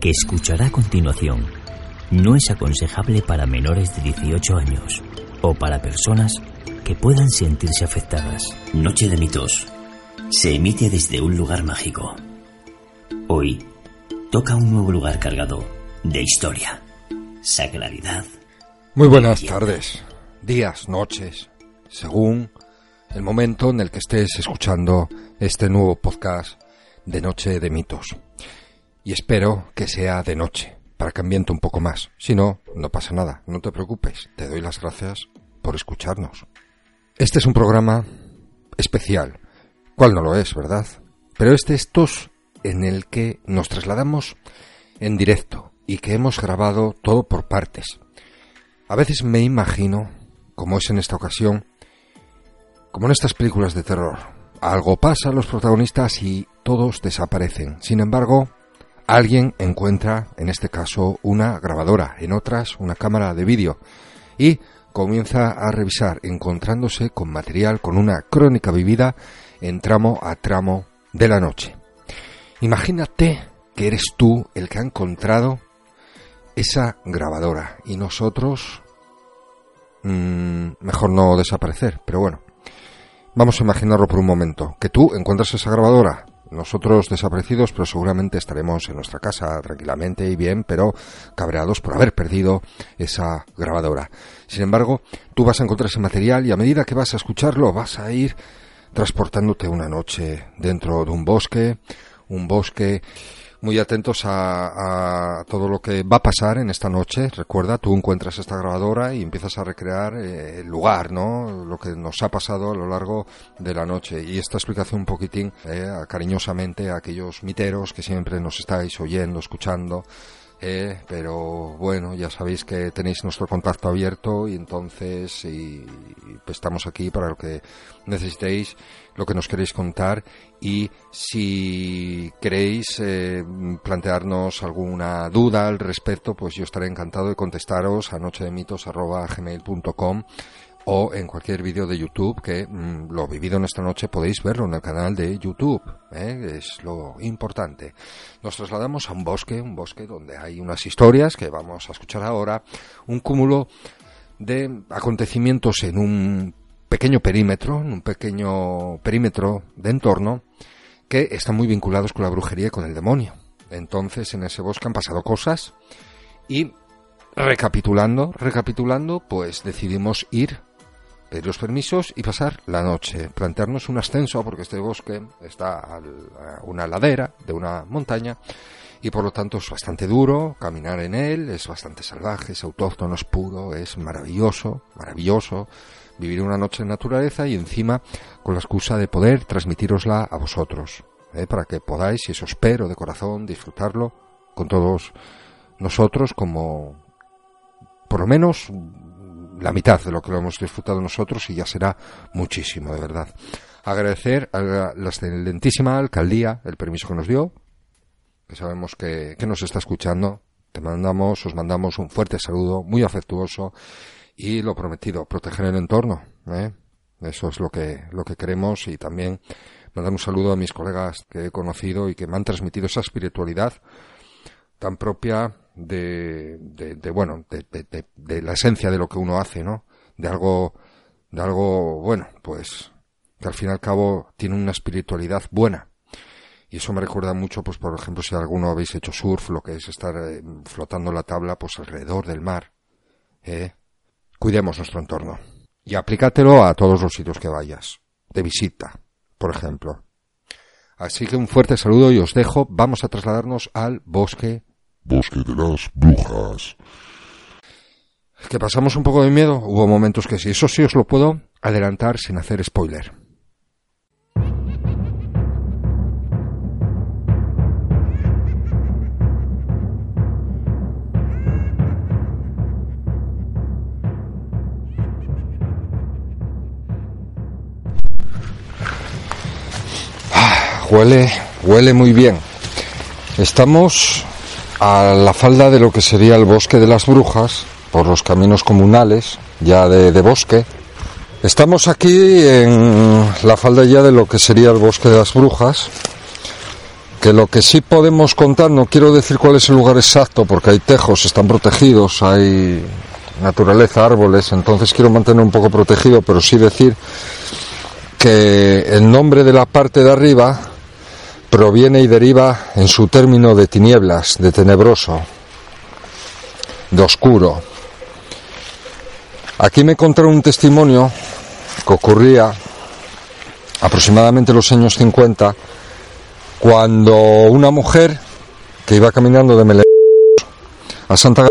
que escuchará a continuación no es aconsejable para menores de 18 años o para personas que puedan sentirse afectadas. Noche de mitos. Se emite desde un lugar mágico. Hoy toca un nuevo lugar cargado de historia, sacralidad. Muy buenas tardes, días, noches, según el momento en el que estés escuchando este nuevo podcast de Noche de Mitos. Y espero que sea de noche, para que ambiente un poco más. Si no, no pasa nada, no te preocupes. Te doy las gracias por escucharnos. Este es un programa especial. ¿Cuál no lo es, verdad? Pero este es tos en el que nos trasladamos en directo y que hemos grabado todo por partes. A veces me imagino, como es en esta ocasión, como en estas películas de terror. Algo pasa a los protagonistas y todos desaparecen. Sin embargo, alguien encuentra, en este caso, una grabadora, en otras una cámara de vídeo y comienza a revisar, encontrándose con material, con una crónica vivida en tramo a tramo de la noche. Imagínate que eres tú el que ha encontrado esa grabadora y nosotros mmm, mejor no desaparecer, pero bueno, vamos a imaginarlo por un momento, que tú encuentras esa grabadora, nosotros desaparecidos, pero seguramente estaremos en nuestra casa tranquilamente y bien, pero cabreados por haber perdido esa grabadora. Sin embargo, tú vas a encontrar ese material y a medida que vas a escucharlo vas a ir transportándote una noche dentro de un bosque, un bosque muy atentos a, a, todo lo que va a pasar en esta noche. Recuerda, tú encuentras esta grabadora y empiezas a recrear eh, el lugar, ¿no? Lo que nos ha pasado a lo largo de la noche. Y esta explicación un poquitín, eh, cariñosamente, a aquellos miteros que siempre nos estáis oyendo, escuchando. Eh, pero bueno, ya sabéis que tenéis nuestro contacto abierto y entonces y, pues estamos aquí para lo que necesitéis, lo que nos queréis contar y si queréis eh, plantearnos alguna duda al respecto, pues yo estaré encantado de contestaros a nochedemitos.gmail.com o en cualquier vídeo de YouTube que mmm, lo vivido en esta noche podéis verlo en el canal de YouTube. ¿eh? Es lo importante. Nos trasladamos a un bosque, un bosque donde hay unas historias que vamos a escuchar ahora, un cúmulo de acontecimientos en un pequeño perímetro, en un pequeño perímetro de entorno que están muy vinculados con la brujería y con el demonio. Entonces en ese bosque han pasado cosas y recapitulando, recapitulando, pues decidimos ir pedir los permisos y pasar la noche, plantearnos un ascenso porque este bosque está a una ladera de una montaña y por lo tanto es bastante duro caminar en él, es bastante salvaje, es autóctono, es puro, es maravilloso, maravilloso vivir una noche en naturaleza y encima con la excusa de poder transmitirosla a vosotros, ¿eh? para que podáis, y eso espero de corazón, disfrutarlo con todos nosotros como por lo menos la mitad de lo que lo hemos disfrutado nosotros y ya será muchísimo, de verdad. Agradecer a la, excelentísima alcaldía el permiso que nos dio, que sabemos que, que nos está escuchando. Te mandamos, os mandamos un fuerte saludo, muy afectuoso y lo prometido, proteger el entorno. ¿eh? Eso es lo que, lo que queremos y también mandar un saludo a mis colegas que he conocido y que me han transmitido esa espiritualidad tan propia de, de, de bueno, de, de, de, la esencia de lo que uno hace, ¿no? De algo, de algo, bueno, pues, que al fin y al cabo tiene una espiritualidad buena. Y eso me recuerda mucho, pues, por ejemplo, si alguno habéis hecho surf, lo que es estar eh, flotando la tabla, pues, alrededor del mar, ¿eh? Cuidemos nuestro entorno. Y aplícatelo a todos los sitios que vayas. De visita, por ejemplo. Así que un fuerte saludo y os dejo. Vamos a trasladarnos al bosque Bosque de las Brujas. Que pasamos un poco de miedo, hubo momentos que sí. Eso sí os lo puedo adelantar sin hacer spoiler. Huele, huele muy bien. Estamos a la falda de lo que sería el bosque de las brujas, por los caminos comunales, ya de, de bosque. Estamos aquí en la falda ya de lo que sería el bosque de las brujas, que lo que sí podemos contar, no quiero decir cuál es el lugar exacto, porque hay tejos, están protegidos, hay naturaleza, árboles, entonces quiero mantener un poco protegido, pero sí decir que el nombre de la parte de arriba proviene y deriva en su término de tinieblas, de tenebroso, de oscuro. Aquí me contaron un testimonio que ocurría aproximadamente en los años 50 cuando una mujer que iba caminando de Mele a Santa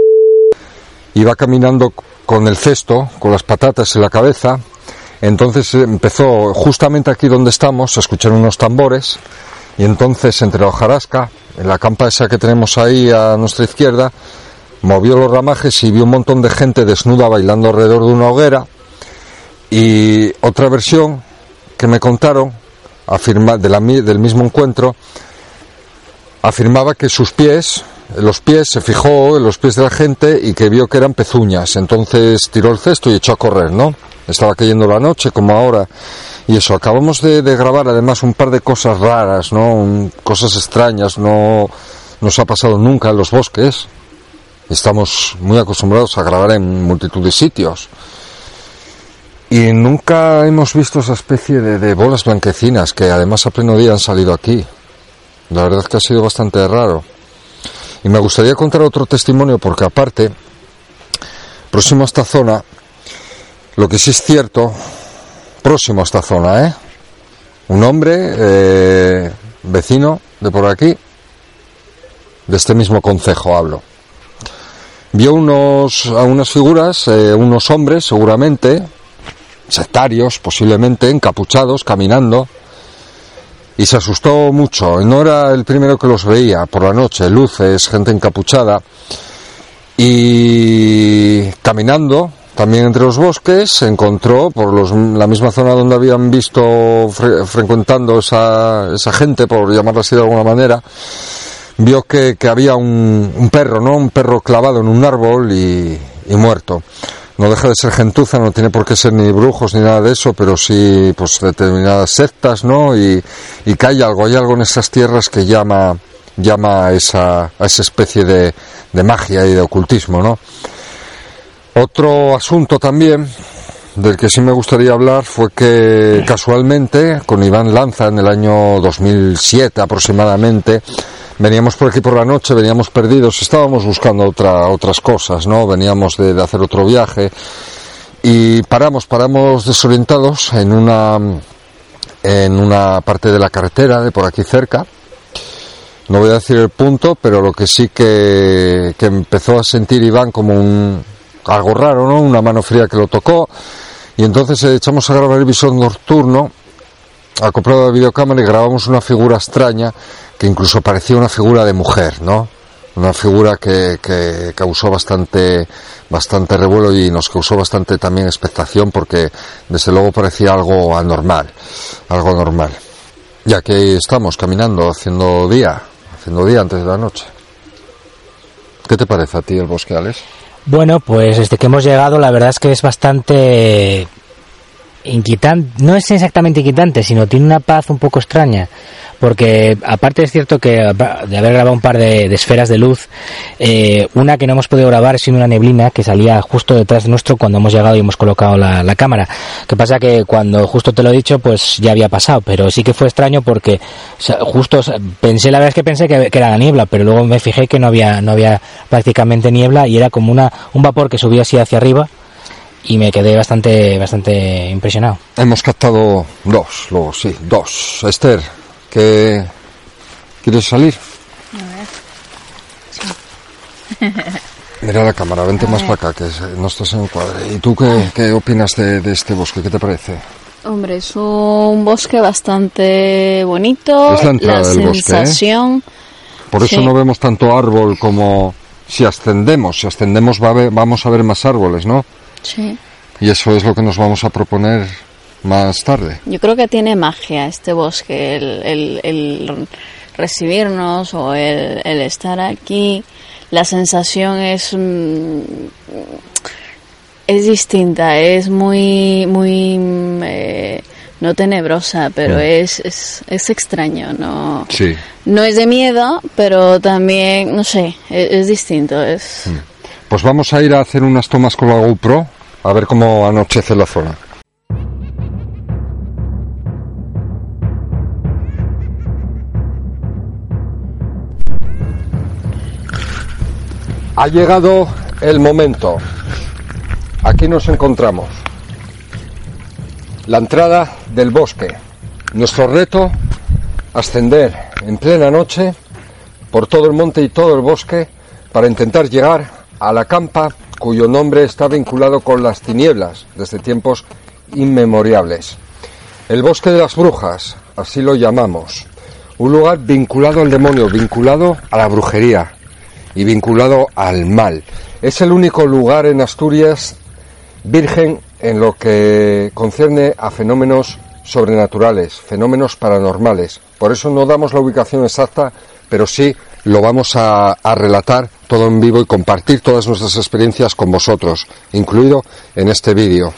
iba caminando con el cesto, con las patatas en la cabeza, entonces empezó justamente aquí donde estamos a escuchar unos tambores y entonces entre la hojarasca, en la campa esa que tenemos ahí a nuestra izquierda, movió los ramajes y vio un montón de gente desnuda bailando alrededor de una hoguera y otra versión que me contaron afirma, del mismo encuentro afirmaba que sus pies los pies, se fijó en los pies de la gente y que vio que eran pezuñas. Entonces tiró el cesto y echó a correr, ¿no? Estaba cayendo la noche, como ahora. Y eso, acabamos de, grabar además un par de cosas raras, ¿no? cosas extrañas, no nos ha pasado nunca en los bosques. Estamos muy acostumbrados a grabar en multitud de sitios. Y nunca hemos visto esa especie de, de bolas blanquecinas que además a pleno día han salido aquí. La verdad es que ha sido bastante raro. Y me gustaría contar otro testimonio porque aparte, próximo a esta zona, lo que sí es cierto, próximo a esta zona, ¿eh? Un hombre, eh, vecino de por aquí, de este mismo concejo hablo, vio unos, a unas figuras, eh, unos hombres seguramente, sectarios posiblemente, encapuchados, caminando, y se asustó mucho. No era el primero que los veía por la noche, luces, gente encapuchada. Y caminando también entre los bosques se encontró por la misma zona donde habían visto frecuentando esa, gente, por llamarla así de alguna manera, vio que, había un, perro, ¿no? Un perro clavado en un árbol y, muerto no deja de ser gentuza, no tiene por qué ser ni brujos ni nada de eso, pero sí pues determinadas sectas, ¿no? Y, que hay algo, hay algo en esas tierras que llama, llama a esa, a esa especie de, de magia y de ocultismo, ¿no? Otro asunto también del que sí me gustaría hablar fue que casualmente con Iván Lanza en el año 2007 aproximadamente veníamos por aquí por la noche, veníamos perdidos, estábamos buscando otra, otras cosas, ¿no? Veníamos de, hacer otro viaje y paramos, paramos desorientados en una, en una parte de la carretera de por aquí cerca. No voy a decir el punto, pero lo que sí que, que empezó a sentir Iván como un, algo raro, ¿no? Una mano fría que lo tocó. Y entonces echamos a grabar el visor nocturno, acoplado a la videocámara y grabamos una figura extraña que incluso parecía una figura de mujer, ¿no? Una figura que, que causó bastante, bastante revuelo y nos causó bastante también expectación porque desde luego parecía algo anormal, algo normal. Ya que estamos caminando, haciendo día, haciendo día antes de la noche. ¿Qué te parece a ti el bosque, Alex? Bueno, pues desde que hemos llegado la verdad es que es bastante inquietante, no es exactamente inquietante, sino tiene una paz un poco extraña porque aparte es cierto que de haber grabado un par de, esferas de luz, eh, una que no hemos podido grabar es una neblina que salía justo detrás de nuestro cuando hemos llegado y hemos colocado la, cámara. Que pasa que cuando justo te lo he dicho, pues ya había pasado, pero sí que fue extraño porque justo pensé, la verdad es que pensé que, era la niebla, pero luego me fijé que no había, no había prácticamente niebla y era como una, un vapor que subía así hacia arriba y me quedé bastante bastante impresionado. Hemos captado dos, luego sí, dos. Esther, ¿Quieres salir? A ver. Mira la cámara, vente más para acá, que no estás en el cuadro. ¿Y tú qué, opinas de, este bosque? ¿Qué te parece? Hombre, es un bosque bastante bonito. Es la entrada del bosque. ¿eh? Por eso no vemos tanto árbol como si ascendemos. Si ascendemos va vamos a ver más árboles, ¿no? Sí. Y eso es lo que nos vamos a proponer más tarde. Yo creo que tiene magia este bosque, el, el- el recibirnos o el, el estar aquí. La sensación es mm, es distinta, es muy muy mm, eh, no tenebrosa, pero es, es es extraño, no Sí. no es de miedo, pero también no sé, es, es distinto, es Pues vamos a ir a hacer unas tomas con la GoPro a ver cómo anochece la zona. Ha llegado el momento. Aquí nos encontramos. La entrada del bosque. Nuestro reto, ascender en plena noche por todo el monte y todo el bosque para intentar llegar a la campa cuyo nombre está vinculado con las tinieblas desde tiempos inmemoriales. El bosque de las brujas, así lo llamamos. Un lugar vinculado al demonio, vinculado a la brujería y vinculado al mal. Es el único lugar en Asturias virgen en lo que concierne a fenómenos sobrenaturales, fenómenos paranormales. Por eso no damos la ubicación exacta, pero sí lo vamos a, relatar todo en vivo y compartir todas nuestras experiencias con vosotros, incluido en este vídeo.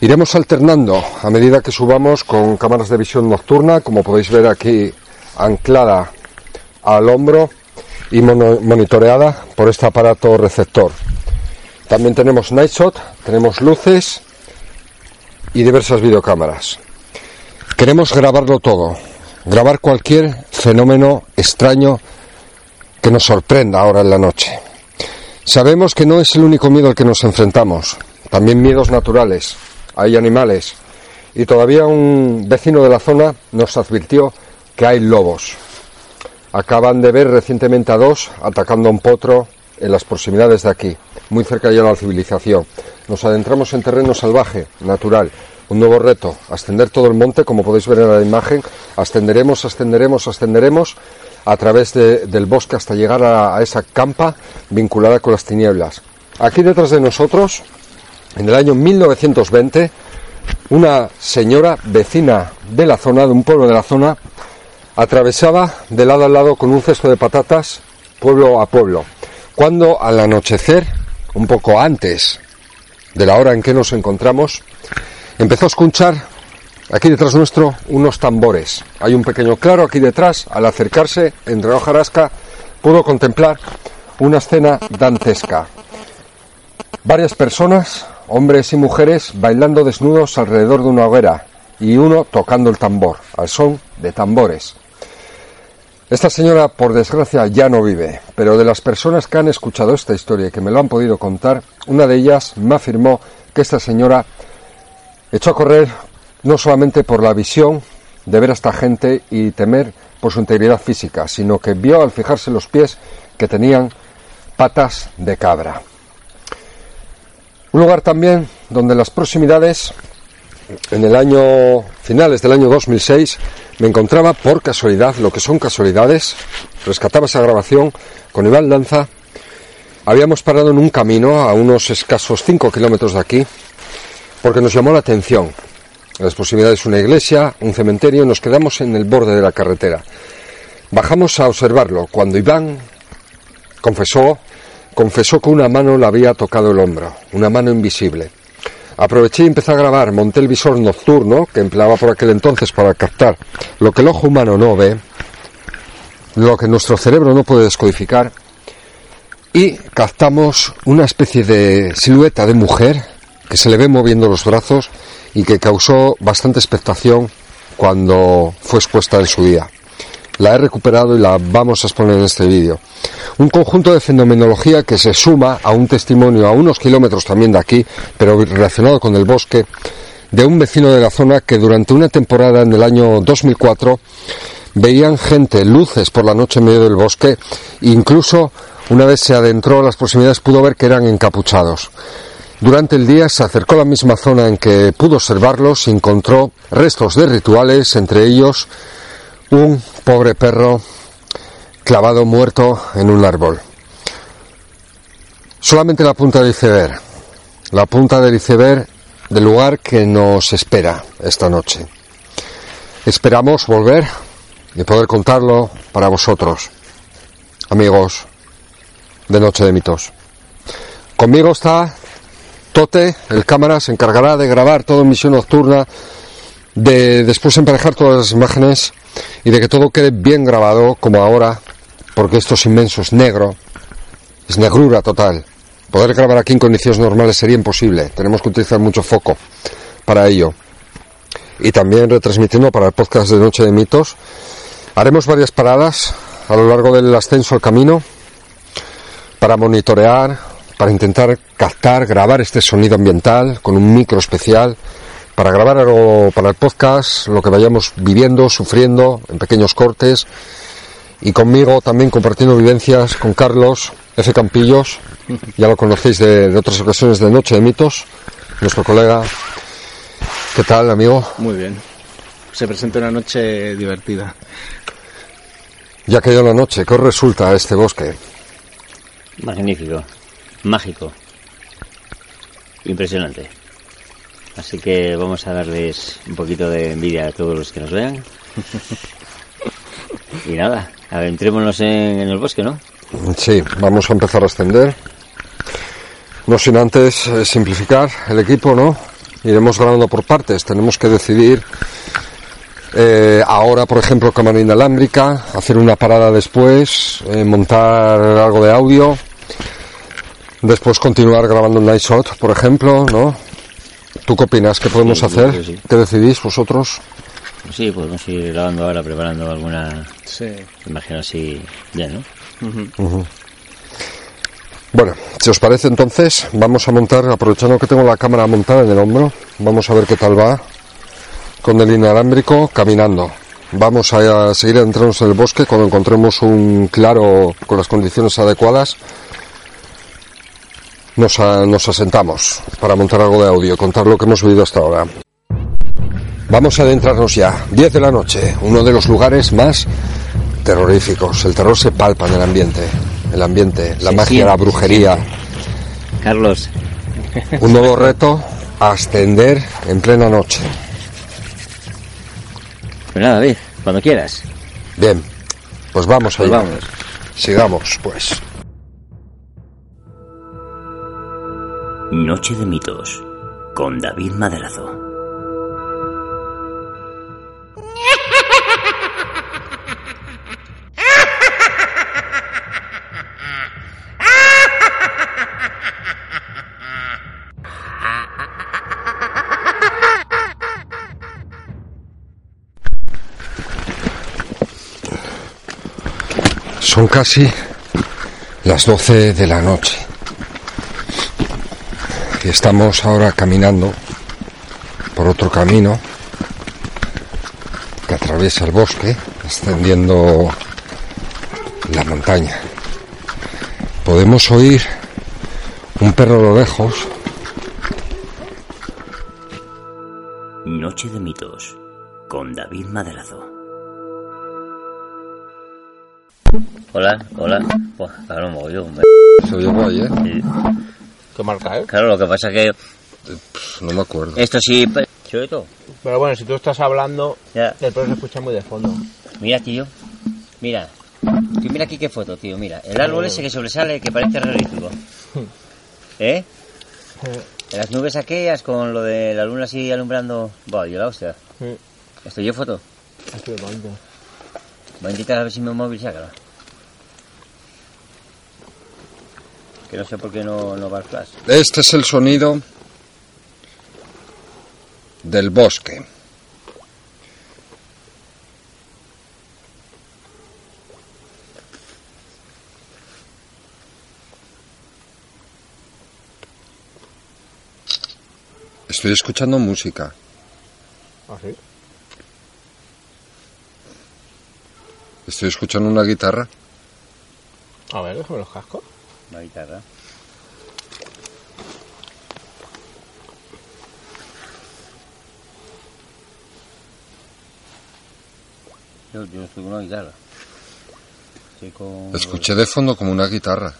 Iremos alternando a medida que subamos con cámaras de visión nocturna, como podéis ver aquí anclada al hombro y monitoreada por este aparato receptor. También tenemos night shot, tenemos luces y diversas videocámaras. Queremos grabarlo todo, grabar cualquier fenómeno extraño que nos sorprenda ahora en la noche. Sabemos que no es el único miedo al que nos enfrentamos, también miedos naturales, hay animales y todavía un vecino de la zona nos advirtió que hay lobos. Acaban de ver recientemente a dos atacando a un potro en las proximidades de aquí, muy cerca ya de la civilización. Nos adentramos en terreno salvaje, natural. Un nuevo reto, ascender todo el monte, como podéis ver en la imagen. Ascenderemos, ascenderemos, ascenderemos a través de- del bosque hasta llegar a esa campa vinculada con las tinieblas. Aquí detrás de nosotros, en el año 1920, una señora vecina de la zona, de un pueblo de la zona, atravesaba de lado a lado con un cesto de patatas pueblo a pueblo. Cuando al anochecer, un poco antes de la hora en que nos encontramos, empezó a escuchar aquí detrás nuestro unos tambores. Hay un pequeño claro aquí detrás. Al acercarse, entre hojarasca, pudo contemplar una escena dantesca. Varias personas, hombres y mujeres, bailando desnudos alrededor de una hoguera y uno tocando el tambor, al son de tambores. Esta señora, por desgracia, ya no vive, pero de las personas que han escuchado esta historia y que me lo han podido contar, una de ellas me afirmó que esta señora echó a correr no solamente por la visión de ver a esta gente y temer por su integridad física, sino que vio al fijarse los pies que tenían patas de cabra. Un lugar también donde en las proximidades, en el año finales del año 2006, me encontraba por casualidad, lo que son casualidades, rescataba esa grabación con Iván Lanza. Habíamos parado en un camino a unos escasos 5 kilómetros de aquí, porque nos llamó la atención. En las proximidades una iglesia, un cementerio, nos quedamos en el borde de la carretera. Bajamos a observarlo cuando Iván confesó, confesó que una mano le había tocado el hombro, una mano invisible. Aproveché y empecé a grabar, monté el visor nocturno que empleaba por aquel entonces para captar lo que el ojo humano no ve, lo que nuestro cerebro no puede descodificar, y captamos una especie de silueta de mujer que se le ve moviendo los brazos y que causó bastante expectación cuando fue expuesta en su día. La he recuperado y la vamos a exponer en este vídeo. Un conjunto de fenomenología que se suma a un testimonio a unos kilómetros también de aquí, pero relacionado con el bosque, de un vecino de la zona que durante una temporada en el año 2004 veían gente, luces por la noche en medio del bosque, incluso una vez se adentró a las proximidades pudo ver que eran encapuchados. Durante el día se acercó a la misma zona en que pudo observarlos y encontró restos de rituales, entre ellos un pobre perro clavado muerto en un árbol. Solamente la punta del iceberg. La punta del iceberg del lugar que nos espera esta noche. Esperamos volver y poder contarlo para vosotros, amigos de Noche de Mitos. Conmigo está Tote, el cámara, se encargará de grabar todo en misión nocturna, de después emparejar todas las imágenes y de que todo quede bien grabado como ahora, porque esto es inmenso, es negro, es negrura total. Poder grabar aquí en condiciones normales sería imposible. Tenemos que utilizar mucho foco para ello. Y también retransmitiendo para el podcast de Noche de Mitos. Haremos varias paradas a lo largo del ascenso al camino para monitorear, para intentar captar, grabar este sonido ambiental con un micro especial, para grabar algo para el podcast, lo que vayamos viviendo, sufriendo en pequeños cortes y conmigo también compartiendo vivencias con Carlos F. Campillos, ya lo conocéis de, de otras ocasiones de Noche de Mitos, nuestro colega. ¿Qué tal, amigo? Muy bien. Se presenta una noche divertida. Ya caído la noche, ¿qué os resulta este bosque? Magnífico, mágico, impresionante. Así que vamos a darles un poquito de envidia a todos los que nos vean. Y nada, adentrémonos en, en el bosque, ¿no? Sí, vamos a empezar a ascender. No sin antes eh, simplificar el equipo, ¿no? Iremos grabando por partes. Tenemos que decidir eh, ahora, por ejemplo, cámara inalámbrica, hacer una parada después, eh, montar algo de audio, después continuar grabando un night shot, por ejemplo, ¿no? ¿Tú qué opinas? ¿Qué podemos Sí, hacer? sí. ¿Qué decidís vosotros? Pues sí, podemos ir grabando ahora, preparando alguna, Sí. imagino así, ya, ¿no? Bueno, si os parece entonces, vamos a montar, aprovechando que tengo la cámara montada en el hombro, vamos a ver qué tal va con el inalámbrico caminando. Vamos a seguir adentrándonos en el bosque cuando encontremos un claro con las condiciones adecuadas. Nos, a- nos asentamos para montar algo de audio, contar lo que hemos vivido hasta ahora. Vamos a adentrarnos ya. 10 de la noche, uno de los lugares más terroríficos. El terror se palpa en el ambiente. El ambiente, la Se magia, siente, la brujería. Carlos, Un nuevo reto, ascender en plena noche. pues nada, David, cuando quieras. Bien, pues vamos Pues allá. vamos. Sigamos, pues. Noche de mitos con David Maderazo. Son casi las 12 de la noche. Y estamos ahora caminando por otro camino que atraviesa el bosque, ascendiendo la montaña. Podemos oír un perro a lo lejos Noche de mitos con David Maderazo. Hola, hola. Buah, claro, mogollón. Se oye guay, ¿eh? Sí. ¿Qué marca, eh? Claro, lo que pasa es que Pff, No me acuerdo. esto sí... pe- ¿Se oye todo? Pero bueno, si tú estás hablando, Ya. el perro se escucha muy de fondo. Mira, tío. Mira. Mira aquí qué foto, tío. Mira. El árbol ese que sobresale, que parece realístico. ¿Eh? Las nubes aquellas con lo de la luna así alumbrando. Buah, yo la hostia. ¿Estoy yo foto? Bonito. Voy a intentar a ver si mi móvil saca. Que no sé por qué no, no va al flash. Este es el sonido del bosque. Estoy escuchando música. ¿Ah, sí? Estoy escuchando una guitarra. A ver, déjame los cascos. La guitarra. Yo, yo estoy con una guitarra. Estoy con... Escuché de fondo como una guitarra.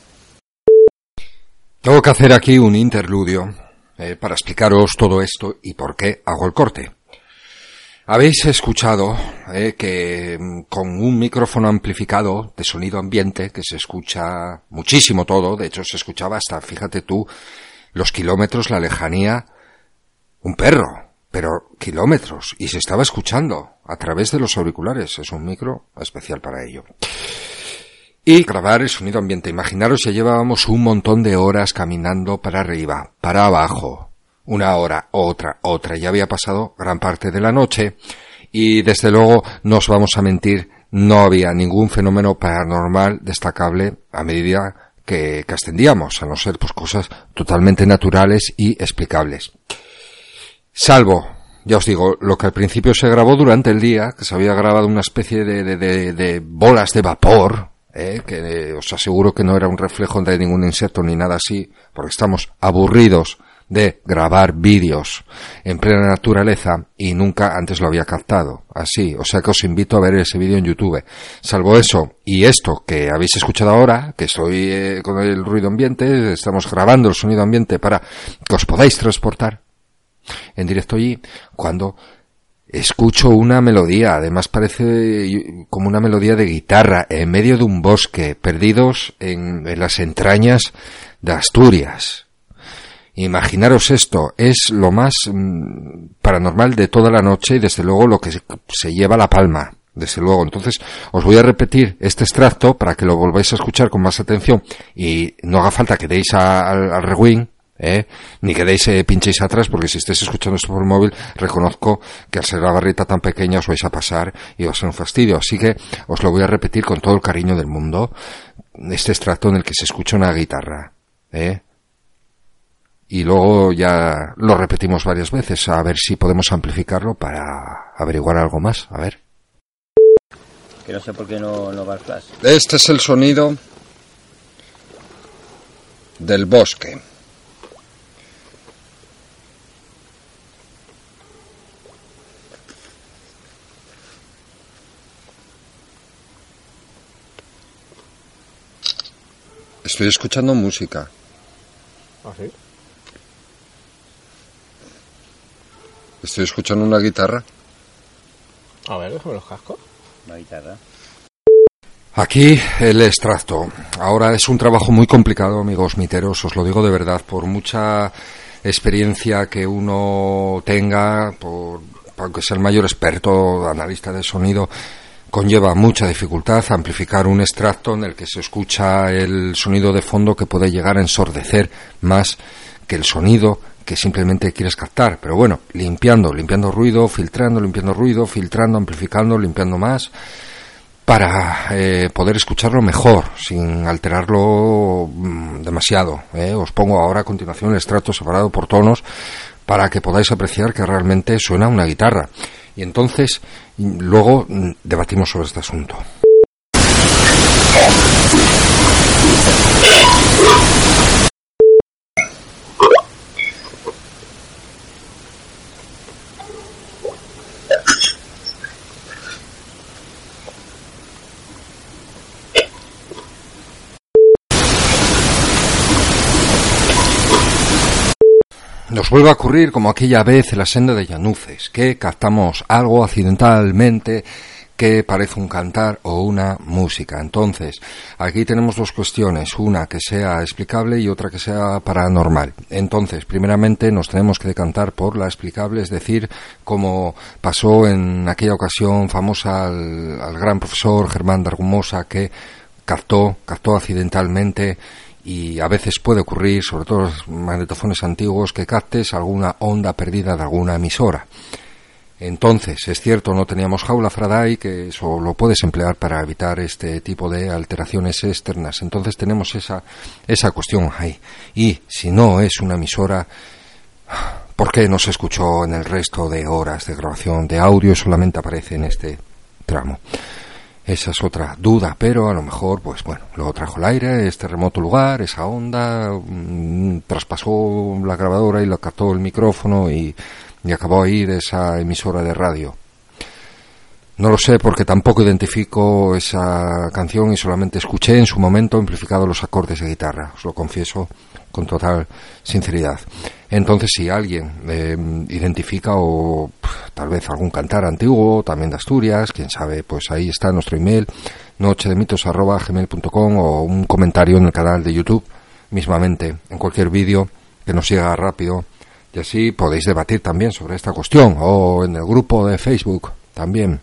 Tengo que hacer aquí un interludio eh, para explicaros todo esto y por qué hago el corte. Habéis escuchado eh, que mm, con un micrófono amplificado de sonido ambiente, que se escucha muchísimo todo, de hecho se escuchaba hasta, fíjate tú, los kilómetros, la lejanía, un perro, pero kilómetros, y se estaba escuchando a través de los auriculares, es un micro especial para ello. Y grabar el sonido ambiente. Imaginaros ya llevábamos un montón de horas caminando para arriba, para abajo, una hora, otra, otra. Ya había pasado gran parte de la noche y desde luego no os vamos a mentir, no había ningún fenómeno paranormal destacable a medida que, ascendíamos, a no ser pues cosas totalmente naturales y explicables. Salvo, ya os digo, lo que al principio se grabó durante el día, que se había grabado una especie de, de, de, de bolas de vapor, ¿eh? que os aseguro que no era un reflejo de ningún insecto ni nada así, porque estamos aburridos de grabar vídeos en plena naturaleza y nunca antes lo había captado. Así, o sea que os invito a ver ese vídeo en YouTube. Salvo eso y esto que habéis escuchado ahora, que estoy eh, con el ruido ambiente, estamos grabando el sonido ambiente para que os podáis transportar en directo allí, cuando escucho una melodía, además parece como una melodía de guitarra en medio de un bosque, perdidos en, en las entrañas de Asturias. Imaginaros esto, es lo más mm, paranormal de toda la noche y desde luego lo que se, se lleva la palma. Desde luego, entonces os voy a repetir este extracto para que lo volváis a escuchar con más atención y no haga falta que deis al, rewind, ¿eh? ni que deis eh, pinchéis atrás porque si estáis escuchando esto por móvil reconozco que al ser la barrita tan pequeña os vais a pasar y va a ser un fastidio. Así que os lo voy a repetir con todo el cariño del mundo, este extracto en el que se escucha una guitarra. ¿eh? Y luego ya lo repetimos varias veces a ver si podemos amplificarlo para averiguar algo más. A ver. Que no sé por qué no, no va el flash. Este es el sonido del bosque. Estoy escuchando música. ¿Ah, sí? Estoy escuchando una guitarra. A ver, déjame los cascos. La guitarra. Aquí el extracto. Ahora es un trabajo muy complicado, amigos miteros, os lo digo de verdad, por mucha experiencia que uno tenga, por, aunque sea el mayor experto, analista de sonido, conlleva mucha dificultad amplificar un extracto en el que se escucha el sonido de fondo que puede llegar a ensordecer más que el sonido que simplemente quieres captar. Pero bueno, limpiando, limpiando ruido, filtrando, limpiando ruido, filtrando, amplificando, limpiando más para eh, poder escucharlo mejor, sin alterarlo mm, demasiado. ¿eh? Os pongo ahora a continuación el extracto separado por tonos para que podáis apreciar que realmente suena una guitarra. Y entonces, mm, luego mm, debatimos sobre este asunto. Nos vuelve a ocurrir como aquella vez en la senda de Llanuces, que captamos algo accidentalmente que parece un cantar o una música. Entonces, aquí tenemos dos cuestiones, una que sea explicable y otra que sea paranormal. Entonces, primeramente nos tenemos que decantar por la explicable, es decir, como pasó en aquella ocasión famosa al, gran profesor Germán de Argumosa que captó, captó accidentalmente y a veces puede ocurrir, sobre todo los magnetofones antiguos, que captes alguna onda perdida de alguna emisora. Entonces, es cierto, no teníamos jaula Faraday, que eso lo puedes emplear para evitar este tipo de alteraciones externas. Entonces tenemos esa, esa cuestión ahí. Y si no es una emisora, ¿por qué no se escuchó en el resto de horas de grabación de audio? Solamente aparece en este tramo. Esa es otra duda, pero a lo mejor, pues bueno, lo trajo el aire, este remoto lugar, esa onda, mm, traspasó la grabadora y lo captó el micrófono y, y acabó ahí de esa emisora de radio. No lo sé porque tampoco identifico esa canción y solamente escuché en su momento amplificado los acordes de guitarra, os lo confieso con total sinceridad. Entonces, si alguien eh, identifica o tal vez algún cantar antiguo, también de Asturias, quién sabe, pues ahí está nuestro email, nochedemitos.gmail.com o un comentario en el canal de YouTube, mismamente, en cualquier vídeo que nos siga rápido. Y así podéis debatir también sobre esta cuestión o en el grupo de Facebook también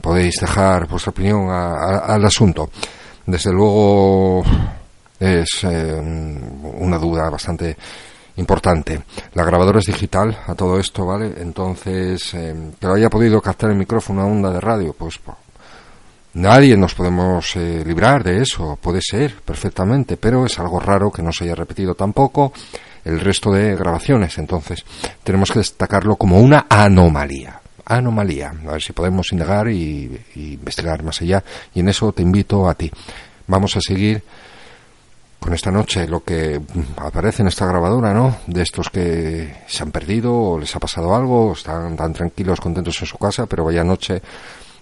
podéis dejar vuestra opinión al asunto. Desde luego es eh, una duda bastante importante. La grabadora es digital a todo esto, ¿vale? Entonces, eh, que haya podido captar el micrófono a onda de radio, pues, nadie nos podemos eh, librar de eso, puede ser perfectamente, pero es algo raro que no se haya repetido tampoco el resto de grabaciones. Entonces, tenemos que destacarlo como una anomalía anomalía. A ver si podemos indagar y, investigar más allá. Y en eso te invito a ti. Vamos a seguir con esta noche lo que aparece en esta grabadora, ¿no? De estos que se han perdido o les ha pasado algo, están tan tranquilos, contentos en su casa, pero vaya noche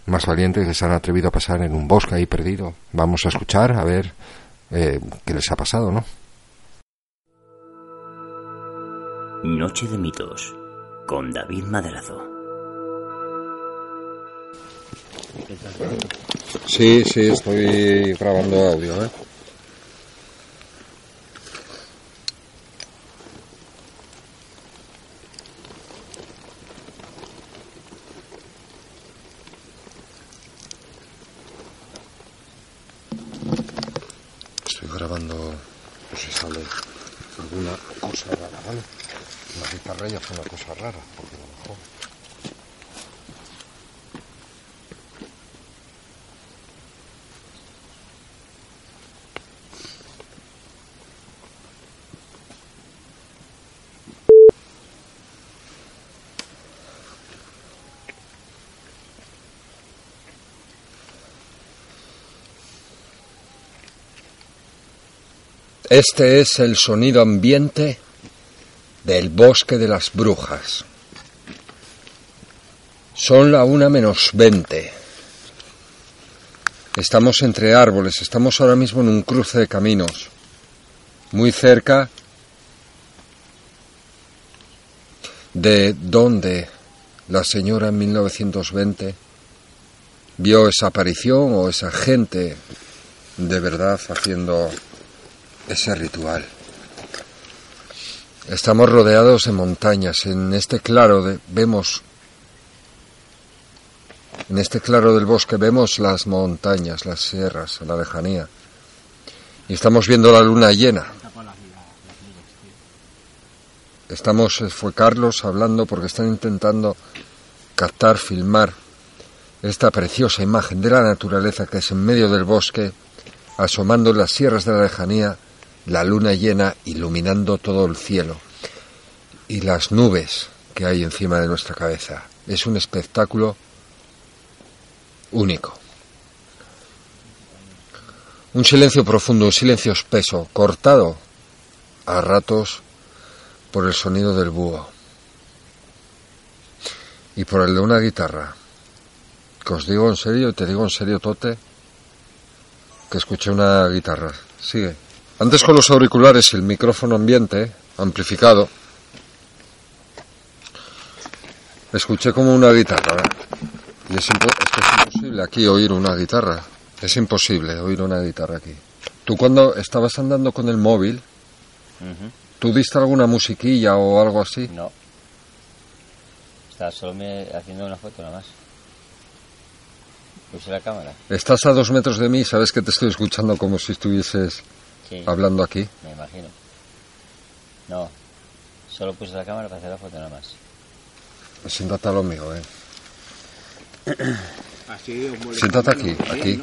más valientes que se han atrevido a pasar en un bosque ahí perdido. Vamos a escuchar a ver eh, qué les ha pasado, ¿no? Noche de mitos con David Madrazo. Sí, sí, estoy grabando audio, ¿eh? Estoy grabando, no sé si sale alguna cosa rara, ¿vale? La guitarra ya fue una cosa rara, porque a lo mejor... Este es el sonido ambiente del bosque de las brujas. Son la una menos veinte. Estamos entre árboles, estamos ahora mismo en un cruce de caminos, muy cerca de donde la señora en 1920 vio esa aparición o esa gente de verdad haciendo ese ritual. Estamos rodeados de montañas. En este claro de, vemos, en este claro del bosque vemos las montañas, las sierras, la lejanía. Y estamos viendo la luna llena. Estamos, eh, fue Carlos hablando porque están intentando captar, filmar esta preciosa imagen de la naturaleza que es en medio del bosque, asomando las sierras de la lejanía la luna llena iluminando todo el cielo y las nubes que hay encima de nuestra cabeza. Es un espectáculo único. Un silencio profundo, un silencio espeso, cortado a ratos por el sonido del búho y por el de una guitarra. Que os digo en serio, te digo en serio, Tote, que escuché una guitarra. Sigue. Antes con los auriculares y el micrófono ambiente, amplificado, escuché como una guitarra. Y es, imposible aquí oír una guitarra. Es imposible oír una guitarra aquí. Tú cuando estabas andando con el móvil, ¿tú diste alguna musiquilla o algo así? No. Estaba solo haciendo una foto nada más. Puse la cámara. Estás a dos metros de mí, sabes que te estoy escuchando como si estuvieses hablando aquí. Me imagino. No, solo puse la cámara para hacer la foto nada más. Siéntate a lo mío, eh. Siéntate aquí, aquí.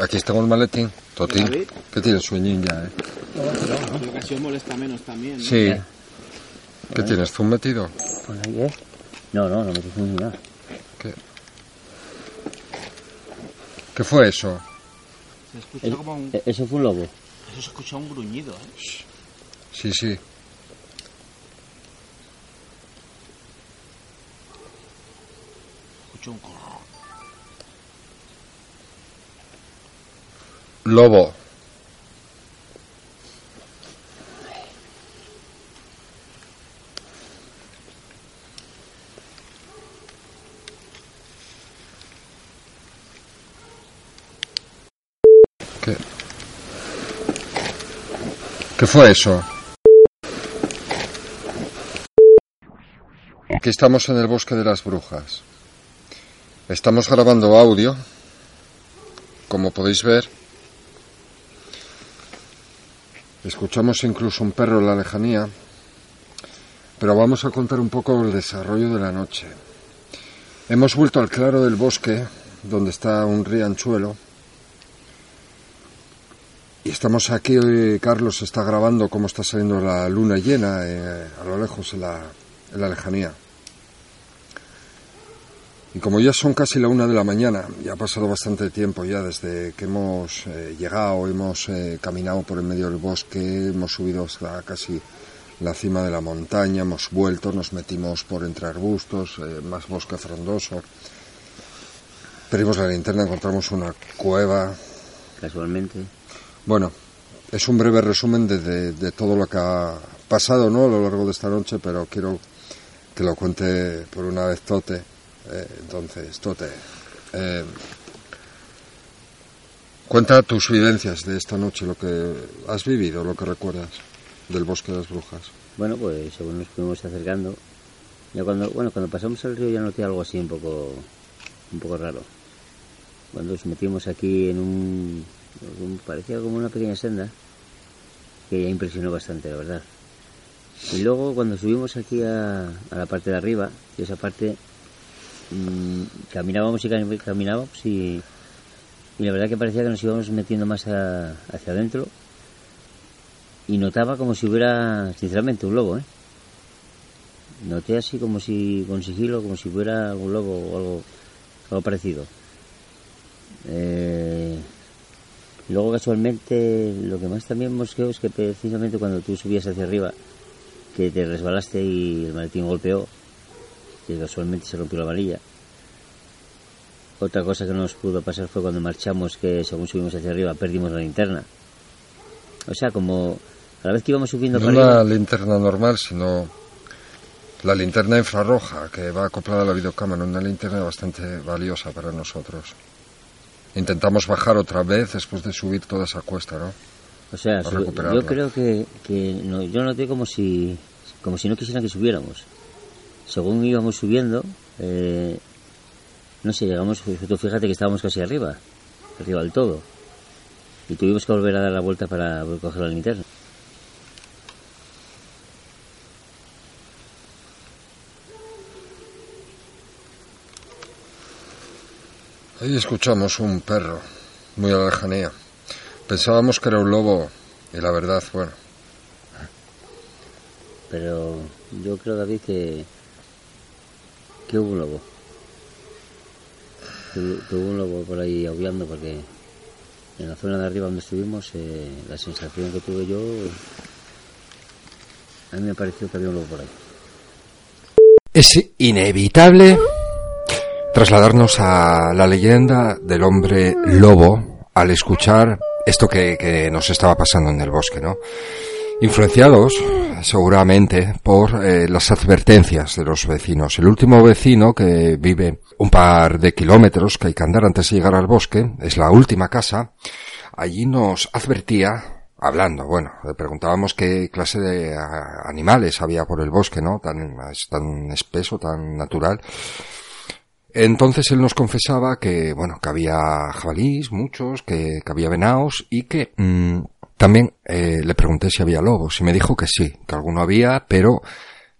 Aquí está el maletín. Totín, que tienes sueñín ya, eh. No, no. ocasión molesta menos también, ¿no? Sí. ¿Qué tienes, zoom metido? Pues ahí es. No, no, no me zoom nada. ¿Qué? ¿Qué fue eso? Se escucha como un... Eso fue un lobo eso se escucha un gruñido, ¿eh? Sí, sí. Escucho un corro. Lobo. Okay. ¿Qué fue eso? Aquí estamos en el bosque de las brujas. Estamos grabando audio, como podéis ver. Escuchamos incluso un perro en la lejanía, pero vamos a contar un poco el desarrollo de la noche. Hemos vuelto al claro del bosque, donde está un rianchuelo, y estamos aquí, hoy Carlos está grabando cómo está saliendo la luna llena eh, a lo lejos en la, lejanía. Y como ya son casi la una de la mañana, ya ha pasado bastante tiempo ya desde que hemos eh, llegado, hemos eh, caminado por el medio del bosque, hemos subido hasta casi la cima de la montaña, hemos vuelto, nos metimos por entre arbustos, eh, más bosque frondoso. Pedimos la linterna, encontramos una cueva. Casualmente. Bueno, es un breve resumen de, de- todo lo que ha pasado ¿no? a lo largo de esta noche, pero quiero que lo cuente por una vez Tote. Eh, entonces, Tote, eh, cuenta tus vivencias de esta noche, lo que has vivido, lo que recuerdas del bosque de las brujas. Bueno, pues según nos fuimos acercando, ya cuando, bueno, cuando pasamos el río ya noté algo así un poco, un poco raro. Cuando nos metimos aquí en un- parecía como una pequeña senda, que ya impresionó bastante, la verdad. Y luego cuando subimos aquí a, la parte de arriba, y esa parte, mm, caminábamos y cami- caminábamos y, la verdad que parecía que nos íbamos metiendo más hacia adentro y notaba como si hubiera, sinceramente, un lobo, ¿eh? Noté así como si, con sigilo, como si hubiera un lobo o algo, algo parecido. Eh, luego casualmente lo que más también mosqueó es que precisamente cuando tú subías hacia arriba, que te resbalaste y el maletín golpeó, que casualmente se rompió la varilla. Otra cosa que no nos pudo pasar fue cuando marchamos, que según subimos hacia arriba perdimos la linterna. O sea, como a la vez que íbamos subiendo No arriba, linterna normal, sino la linterna infrarroja que va acoplada a la videocámara, una linterna bastante valiosa para nosotros. Intentamos bajar otra vez después de subir toda esa cuesta, ¿no? o sea, yo creo que, que no, yo noté como si, como si no quisieran que subiéramos. Según íbamos subiendo, eh, no sé, llegamos, tú fíjate que estábamos casi arriba, arriba del todo. Y tuvimos que volver a dar la vuelta para coger la linterna. Ahí escuchamos un perro, muy a la lejanía. Pensábamos que era un lobo y la verdad, bueno, Pero yo creo, David, que, que hubo un lobo. Que, hu- que hubo un lobo por ahí aullando porque en la zona de arriba donde estuvimos, eh, la sensación que tuve yo, a mí me pareció que había un lobo por ahí. Es inevitable trasladarnos a la leyenda del hombre lobo al escuchar esto que, que nos estaba pasando en el bosque, ¿no? Influenciados seguramente por eh, las advertencias de los vecinos. El último vecino que vive un par de kilómetros que hay que andar antes de llegar al bosque, es la última casa, allí nos advertía hablando, bueno, le preguntábamos qué clase de animales había por el bosque, ¿no? Tan, tan espeso, tan natural. Entonces él nos confesaba que, bueno, que había jabalís, muchos, que, que había venados y que mm, también eh, le pregunté si había lobos y me dijo que sí, que alguno había, pero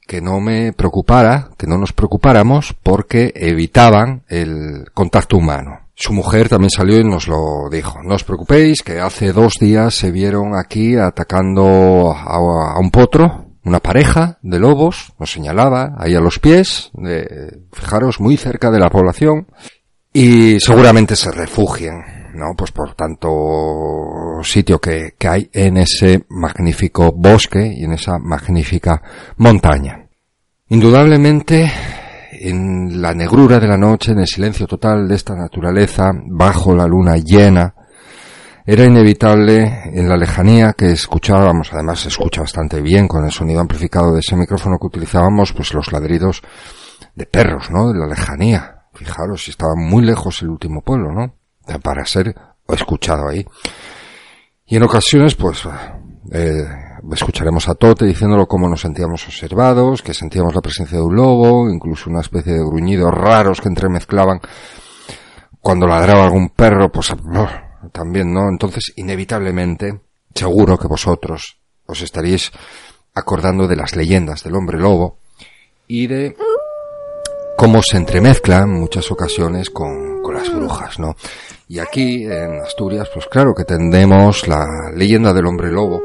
que no me preocupara, que no nos preocupáramos porque evitaban el contacto humano. Su mujer también salió y nos lo dijo. No os preocupéis, que hace dos días se vieron aquí atacando a, a un potro, una pareja de lobos, nos señalaba ahí a los pies, fijaros, muy cerca de la población, y seguramente se refugien, ¿no? Pues por tanto sitio que, que hay en ese magnífico bosque y en esa magnífica montaña. Indudablemente, en la negrura de la noche, en el silencio total de esta naturaleza, bajo la luna llena, Era inevitable en la lejanía que escuchábamos, además se escucha bastante bien con el sonido amplificado de ese micrófono que utilizábamos, pues los ladridos de perros, ¿no? De la lejanía. Fijaros, si estaba muy lejos el último pueblo, ¿no? Para ser escuchado ahí. Y en ocasiones, pues, eh, escucharemos a Tote diciéndolo cómo nos sentíamos observados, que sentíamos la presencia de un lobo, incluso una especie de gruñidos raros que entremezclaban cuando ladraba algún perro, pues también, ¿no? Entonces, inevitablemente, seguro que vosotros os estaríais acordando de las leyendas del hombre lobo y de cómo se entremezclan en muchas ocasiones con, con las brujas, ¿no? Y aquí, en Asturias, pues claro que tendemos la leyenda del hombre lobo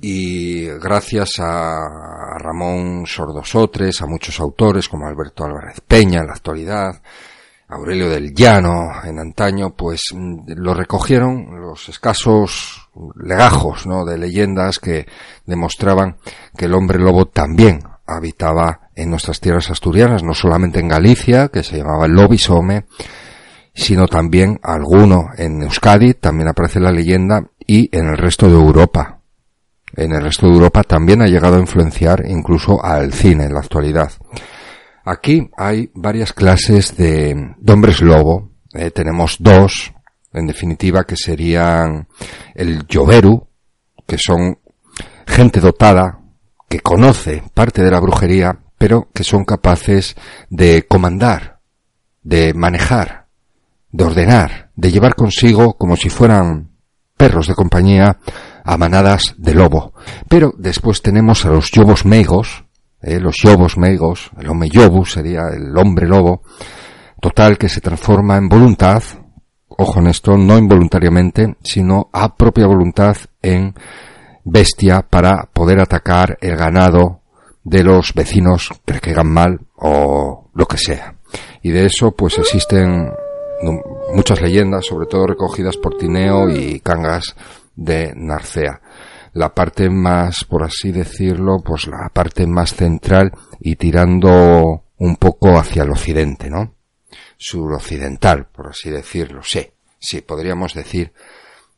y gracias a Ramón Sordosotres, a muchos autores como Alberto Álvarez Peña en la actualidad, Aurelio del Llano en antaño, pues mm, lo recogieron los escasos legajos, ¿no? De leyendas que demostraban que el hombre lobo también habitaba en nuestras tierras asturianas, no solamente en Galicia, que se llamaba el Lobisome, sino también alguno en Euskadi, también aparece la leyenda, y en el resto de Europa. En el resto de Europa también ha llegado a influenciar incluso al cine en la actualidad. Aquí hay varias clases de, hombres lobo. Eh, tenemos dos, en definitiva, que serían el Yoberu, que son gente dotada, que conoce parte de la brujería, pero que son capaces de comandar, de manejar, de ordenar, de llevar consigo como si fueran perros de compañía a manadas de lobo. Pero después tenemos a los yobos meigos, eh, los yobos meigos, el hombre yobu sería el hombre lobo, total que se transforma en voluntad, ojo en esto, no involuntariamente, sino a propia voluntad en bestia para poder atacar el ganado de los vecinos que le caigan mal o lo que sea. Y de eso pues existen muchas leyendas, sobre todo recogidas por Tineo y Cangas de Narcea la parte más, por así decirlo, pues la parte más central y tirando un poco hacia el occidente, ¿no? Suroccidental, por así decirlo, sí, sí, podríamos decir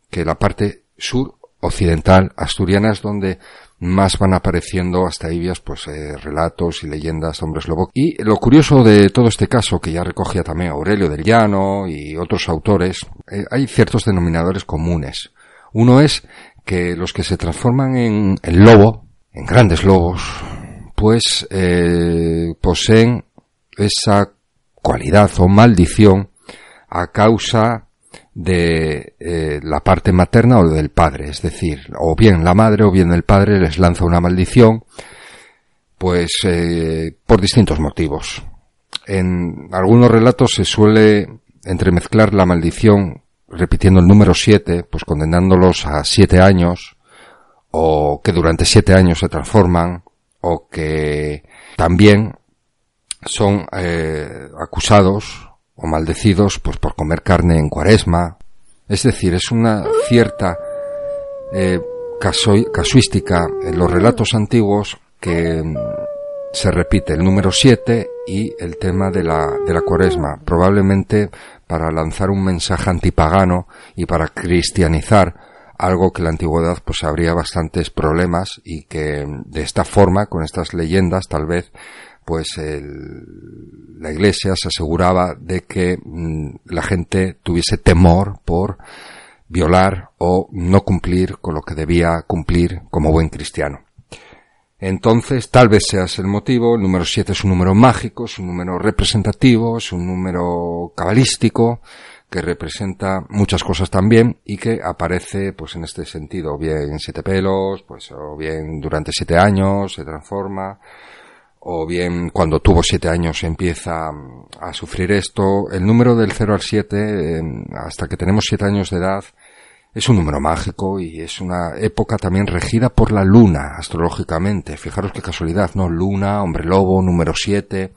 que la parte sur occidental asturiana es donde más van apareciendo hasta Ibias pues eh, relatos y leyendas de hombres lobo. Y lo curioso de todo este caso, que ya recogía también Aurelio del Llano y otros autores, eh, hay ciertos denominadores comunes. Uno es que los que se transforman en, el lobo, en grandes lobos, pues eh, poseen esa cualidad o maldición a causa de eh, la parte materna o del padre, es decir, o bien la madre o bien el padre les lanza una maldición, pues eh, por distintos motivos. En algunos relatos se suele entremezclar la maldición repitiendo el número 7, pues condenándolos a 7 años, o que durante 7 años se transforman, o que también son eh, acusados o maldecidos pues por comer carne en cuaresma. Es decir, es una cierta eh, casuística en los relatos antiguos que se repite el número 7 y el tema de la, de la cuaresma. Probablemente para lanzar un mensaje antipagano y para cristianizar algo que en la antigüedad pues habría bastantes problemas y que de esta forma, con estas leyendas, tal vez pues la iglesia se aseguraba de que mm, la gente tuviese temor por violar o no cumplir con lo que debía cumplir como buen cristiano. Entonces, tal vez sea ese el motivo. El número 7 es un número mágico, es un número representativo, es un número cabalístico que representa muchas cosas también y que aparece, pues en este sentido, bien en siete pelos, pues o bien durante siete años se transforma, o bien cuando tuvo siete años empieza a sufrir esto. El número del 0 al 7, hasta que tenemos siete años de edad, es un número mágico y es una época también regida por la luna astrológicamente. Fijaros qué casualidad, ¿no? Luna, hombre lobo, número 7.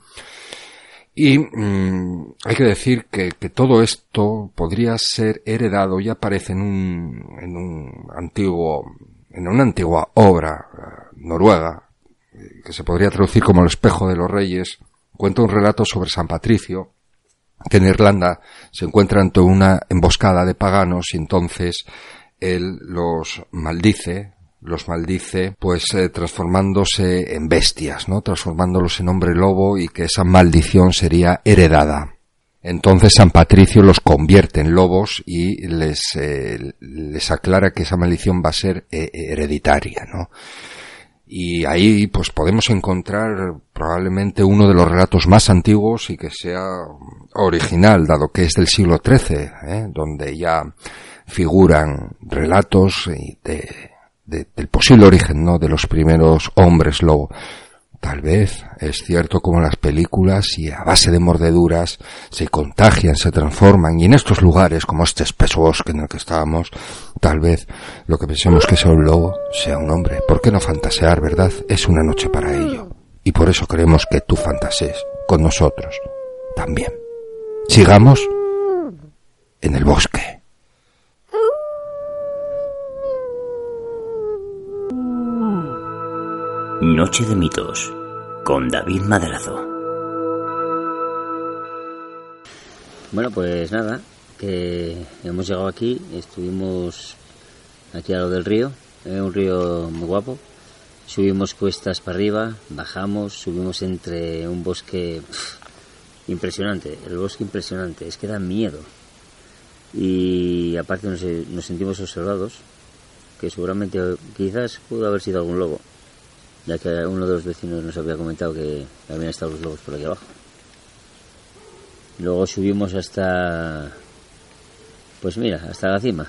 Y mm, hay que decir que, que, todo esto podría ser heredado y aparece en un, en un antiguo, en una antigua obra uh, noruega, que se podría traducir como el espejo de los reyes. Cuenta un relato sobre San Patricio, que en Irlanda se encuentra ante una emboscada de paganos y entonces él los maldice, los maldice, pues eh, transformándose en bestias, ¿no? Transformándolos en hombre lobo y que esa maldición sería heredada. Entonces San Patricio los convierte en lobos y les, eh, les aclara que esa maldición va a ser eh, hereditaria, ¿no? Y ahí pues podemos encontrar probablemente uno de los relatos más antiguos y que sea original, dado que es del siglo XIII, ¿eh? donde ya figuran relatos de, del posible origen ¿no? de los primeros hombres lobo. Tal vez es cierto como las películas y a base de mordeduras se contagian, se transforman y en estos lugares como este espeso bosque en el que estábamos, tal vez lo que pensemos que sea un lobo sea un hombre. ¿Por qué no fantasear, verdad? Es una noche para ello. Y por eso queremos que tú fantasees con nosotros también. Sigamos en el bosque. Noche de mitos con David Madrazo. Bueno, pues nada, que hemos llegado aquí, estuvimos aquí a lo del río, es un río muy guapo. Subimos cuestas para arriba, bajamos, subimos entre un bosque pff, impresionante, el bosque impresionante, es que da miedo. Y aparte nos sentimos observados, que seguramente quizás pudo haber sido algún lobo ya que uno de los vecinos nos había comentado que habían estado los lobos por aquí abajo. Luego subimos hasta, pues mira, hasta la cima.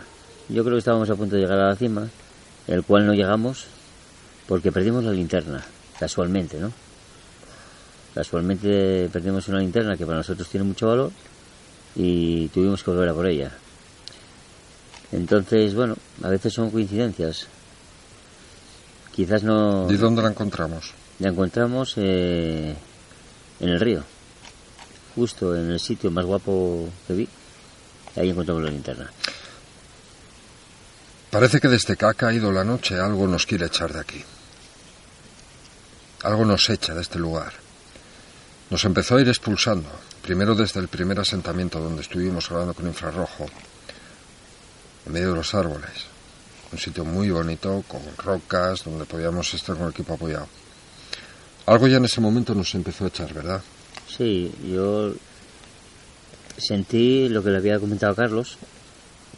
Yo creo que estábamos a punto de llegar a la cima, el cual no llegamos porque perdimos la linterna, casualmente, ¿no? Casualmente perdimos una linterna que para nosotros tiene mucho valor y tuvimos que volver a por ella. Entonces, bueno, a veces son coincidencias. Quizás no... ¿Y dónde la encontramos? La encontramos eh, en el río, justo en el sitio más guapo que vi. Ahí encontramos la linterna. Parece que desde que ha caído la noche algo nos quiere echar de aquí. Algo nos echa de este lugar. Nos empezó a ir expulsando, primero desde el primer asentamiento donde estuvimos hablando con infrarrojo, en medio de los árboles. Un sitio muy bonito, con rocas, donde podíamos estar con el equipo apoyado. Algo ya en ese momento nos empezó a echar, ¿verdad? Sí, yo sentí lo que le había comentado a Carlos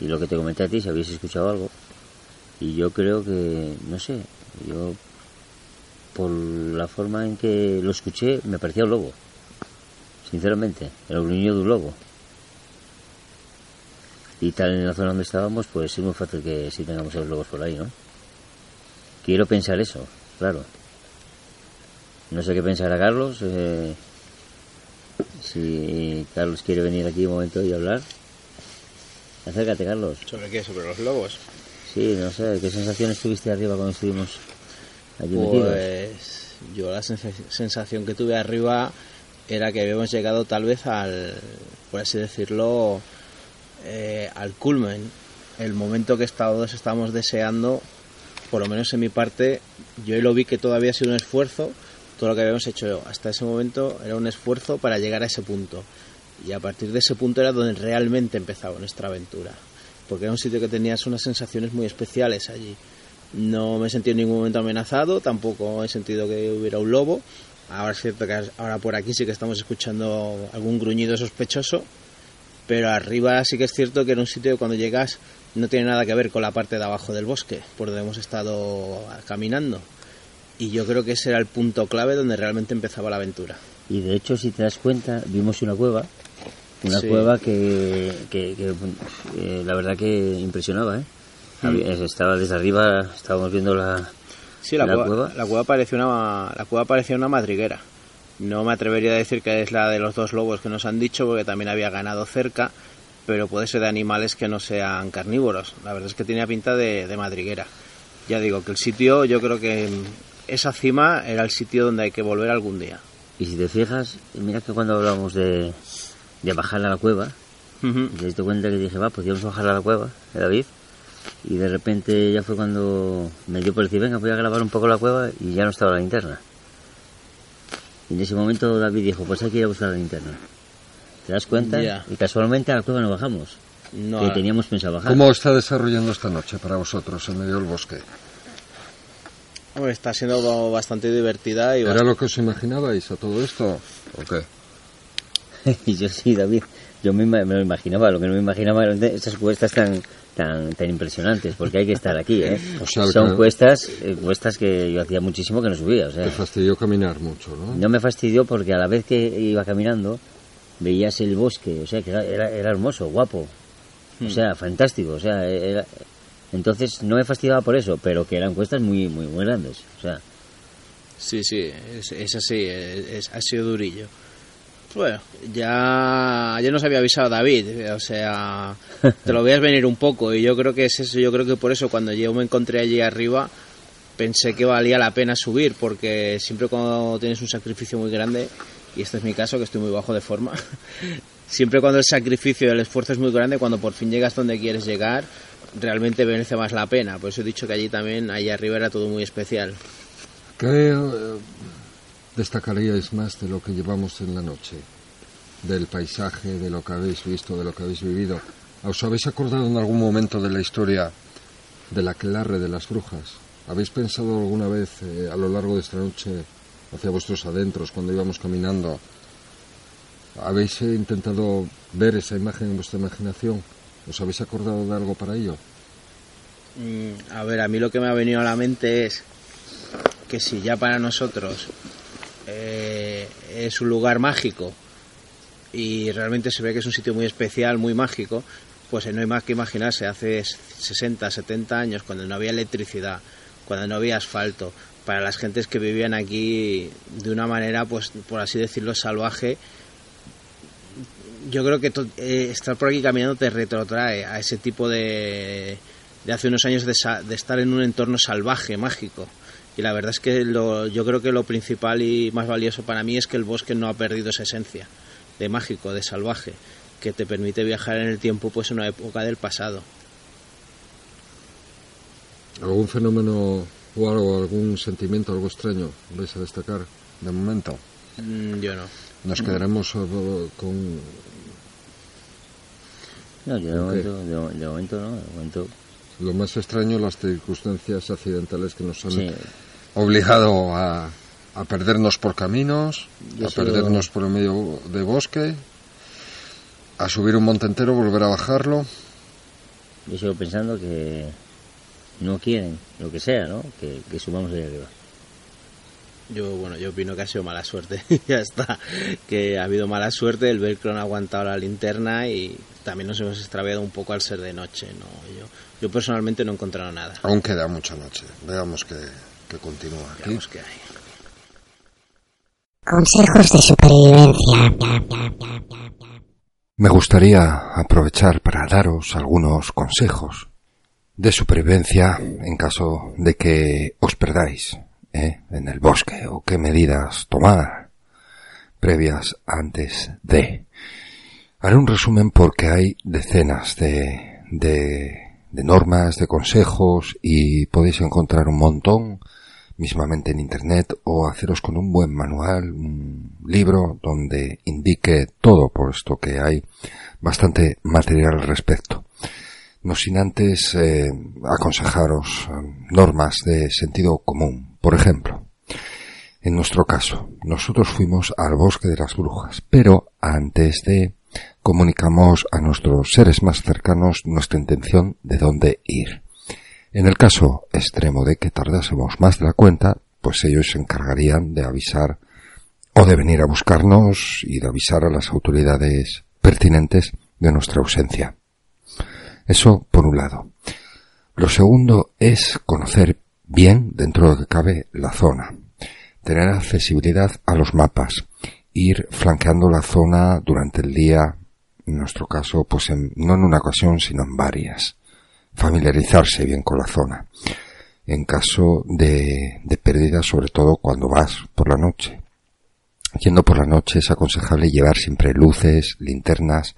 y lo que te comenté a ti, si habéis escuchado algo. Y yo creo que, no sé, yo por la forma en que lo escuché me parecía un lobo. Sinceramente, el gruñido de un lobo. Y tal en la zona donde estábamos, pues es muy fácil que sí tengamos a los lobos por ahí, ¿no? Quiero pensar eso, claro. No sé qué pensará Carlos. eh, si Carlos quiere venir aquí un momento y hablar. Acércate, Carlos. ¿Sobre qué? ¿Sobre los lobos? Sí, no sé, ¿qué sensaciones tuviste arriba cuando estuvimos allí metidos? Pues yo la sens- sensación que tuve arriba era que habíamos llegado tal vez al, por así decirlo, eh, al culmen. El momento que todos estábamos deseando, por lo menos en mi parte, yo lo vi que todavía ha sido un esfuerzo. Todo lo que habíamos hecho hasta ese momento era un esfuerzo para llegar a ese punto. Y a partir de ese punto era donde realmente empezaba nuestra aventura. Porque era un sitio que tenías unas sensaciones muy especiales allí. No me he sentido en ningún momento amenazado, tampoco he sentido que hubiera un lobo. Ahora es cierto que ahora por aquí sí que estamos escuchando algún gruñido sospechoso, pero arriba sí que es cierto que era un sitio que cuando llegas no tiene nada que ver con la parte de abajo del bosque, por donde hemos estado caminando. Y yo creo que ese era el punto clave donde realmente empezaba la aventura. Y de hecho, si te das cuenta, vimos una cueva. Una Sí. cueva que, que- que, eh, la verdad que impresionaba, ¿eh? Mm. Había- Estaba desde arriba, estábamos viendo la... Sí, la, ¿La cueva, cueva? la cueva parecía una la cueva parecía una madriguera. No me atrevería a decir que es la de los dos lobos que nos han dicho, porque también había ganado cerca, pero puede ser de animales que no sean carnívoros. La verdad es que tenía pinta de, de madriguera. Ya digo que el sitio, yo creo que esa cima era el sitio donde hay que volver algún día. Y si te fijas, mira que cuando hablábamos de, de bajar a la cueva, te diste cuenta que dije, va, podríamos bajar a la cueva, ¿eh, David? Y de repente ya fue cuando me dio por decir, venga, voy a grabar un poco la cueva y ya no estaba la linterna. Y en ese momento David dijo, pues hay que ir a buscar la linterna. ¿Te das cuenta? Y casualmente a la cueva no bajamos. No, que teníamos pensado bajar. ¿Cómo está desarrollando esta noche para vosotros en medio del bosque? está siendo bastante divertida y ¿Era lo que os imaginabais a todo esto? ¿O qué? Y yo sí, David. Yo me, lo imaginaba. Lo que no me imaginaba eran estas cuestas tan, tan, tan impresionantes. Porque hay que estar aquí, ¿eh? O sea, Son que- cuestas, eh, cuestas que yo hacía muchísimo que no subía. O sea, Te fastidió caminar mucho, ¿no? no me fastidió porque a la vez que iba caminando veías el bosque. O sea, que era, era, era hermoso, guapo. O sea, fantástico. O sea, era... Entonces no me fastidiaba por eso, pero que eran cuestas muy, muy, muy grandes. O sea, Sí, sí, es, es así, es, es- ha sido durillo. Bueno, ya, ya nos había avisado David, o sea, te lo veías venir un poco y yo creo que es eso, yo creo que por eso cuando yo me encontré allí arriba pensé que valía la pena subir, porque siempre cuando tienes un sacrificio muy grande, y este es mi caso, que estoy muy bajo de forma, siempre cuando el sacrificio el esfuerzo es muy grande, cuando por fin llegas donde quieres llegar, realmente merece más la pena. Por eso he dicho que allí también, allí arriba era todo muy especial. ¿Qué eh, destacaríais más de lo que llevamos en la noche? Del paisaje, de lo que habéis visto, de lo que habéis vivido. ¿Os habéis acordado en algún momento de la historia del aquelarre de las brujas? ¿Habéis pensado alguna vez eh, a lo largo de esta noche hacia vuestros adentros cuando íbamos caminando? ¿Habéis eh, intentado ver esa imagen en vuestra imaginación? ¿Os habéis acordado de algo para ello? Mm, A ver, a mí lo que me ha venido a la mente es que si ya para nosotros eh, es un lugar mágico y realmente se ve que es un sitio muy especial, muy mágico, pues no hay más que imaginarse hace 60, 70 años cuando no había electricidad, cuando no había asfalto, para las gentes que vivían aquí de una manera, pues por así decirlo, salvaje, yo creo que eh, estar por aquí caminando te retrotrae a ese tipo de, de hace unos años de, de estar en un entorno salvaje, mágico. Y la verdad es que lo- yo creo que lo principal y más valioso para mí es que el bosque no ha perdido esa esencia de mágico, de salvaje, que te permite viajar en el tiempo pues en una época del pasado. ¿Algún fenómeno o algo, algún sentimiento, algo extraño vais a destacar de momento? Mm, yo no. Nos quedaremos con... no, yo de momento, de, de momento no, de momento Lo más extraño, las circunstancias accidentales que nos han sí. Obligado a, a perdernos por caminos, Yo a perdernos por el medio de bosque, a subir un monte entero, volver a bajarlo. Yo sigo pensando que no quieren, lo que sea, ¿no? Que, que subamos ahí arriba. Yo, bueno, yo opino que ha sido mala suerte. ya está. Que ha habido mala suerte, el velcro no ha aguantado la linterna y también nos hemos extraviado un poco al ser de noche. No, yo, yo personalmente no he encontrado nada. Aún queda mucha noche. Veamos que, que continúa aquí. Hay. Consejos de supervivencia. Me gustaría aprovechar para daros algunos consejos de supervivencia en caso de que os perdáis ¿eh? en el bosque o qué medidas tomar previas antes de. Haré un resumen porque hay decenas de, de, de normas, de consejos y podéis encontrar un montón mismamente en internet o haceros con un buen manual, un libro donde indique todo, puesto que hay bastante material al respecto. No sin antes eh, aconsejaros eh, normas de sentido común. Por ejemplo, en nuestro caso, nosotros fuimos al bosque de las brujas, pero antes de comunicamos a nuestros seres más cercanos nuestra intención de dónde ir. En el caso extremo de que tardásemos más de la cuenta, pues ellos se encargarían de avisar o de venir a buscarnos y de avisar a las autoridades pertinentes de nuestra ausencia. Eso por un lado. Lo segundo es conocer bien, dentro de que cabe, la zona. Tener accesibilidad a los mapas. Ir flanqueando la zona durante el día, en nuestro caso, pues en- no en una ocasión, sino en varias. Familiarizarse bien con la zona. En caso de, de pérdida, sobre todo cuando vas por la noche. Yendo por la noche es aconsejable llevar siempre luces, linternas,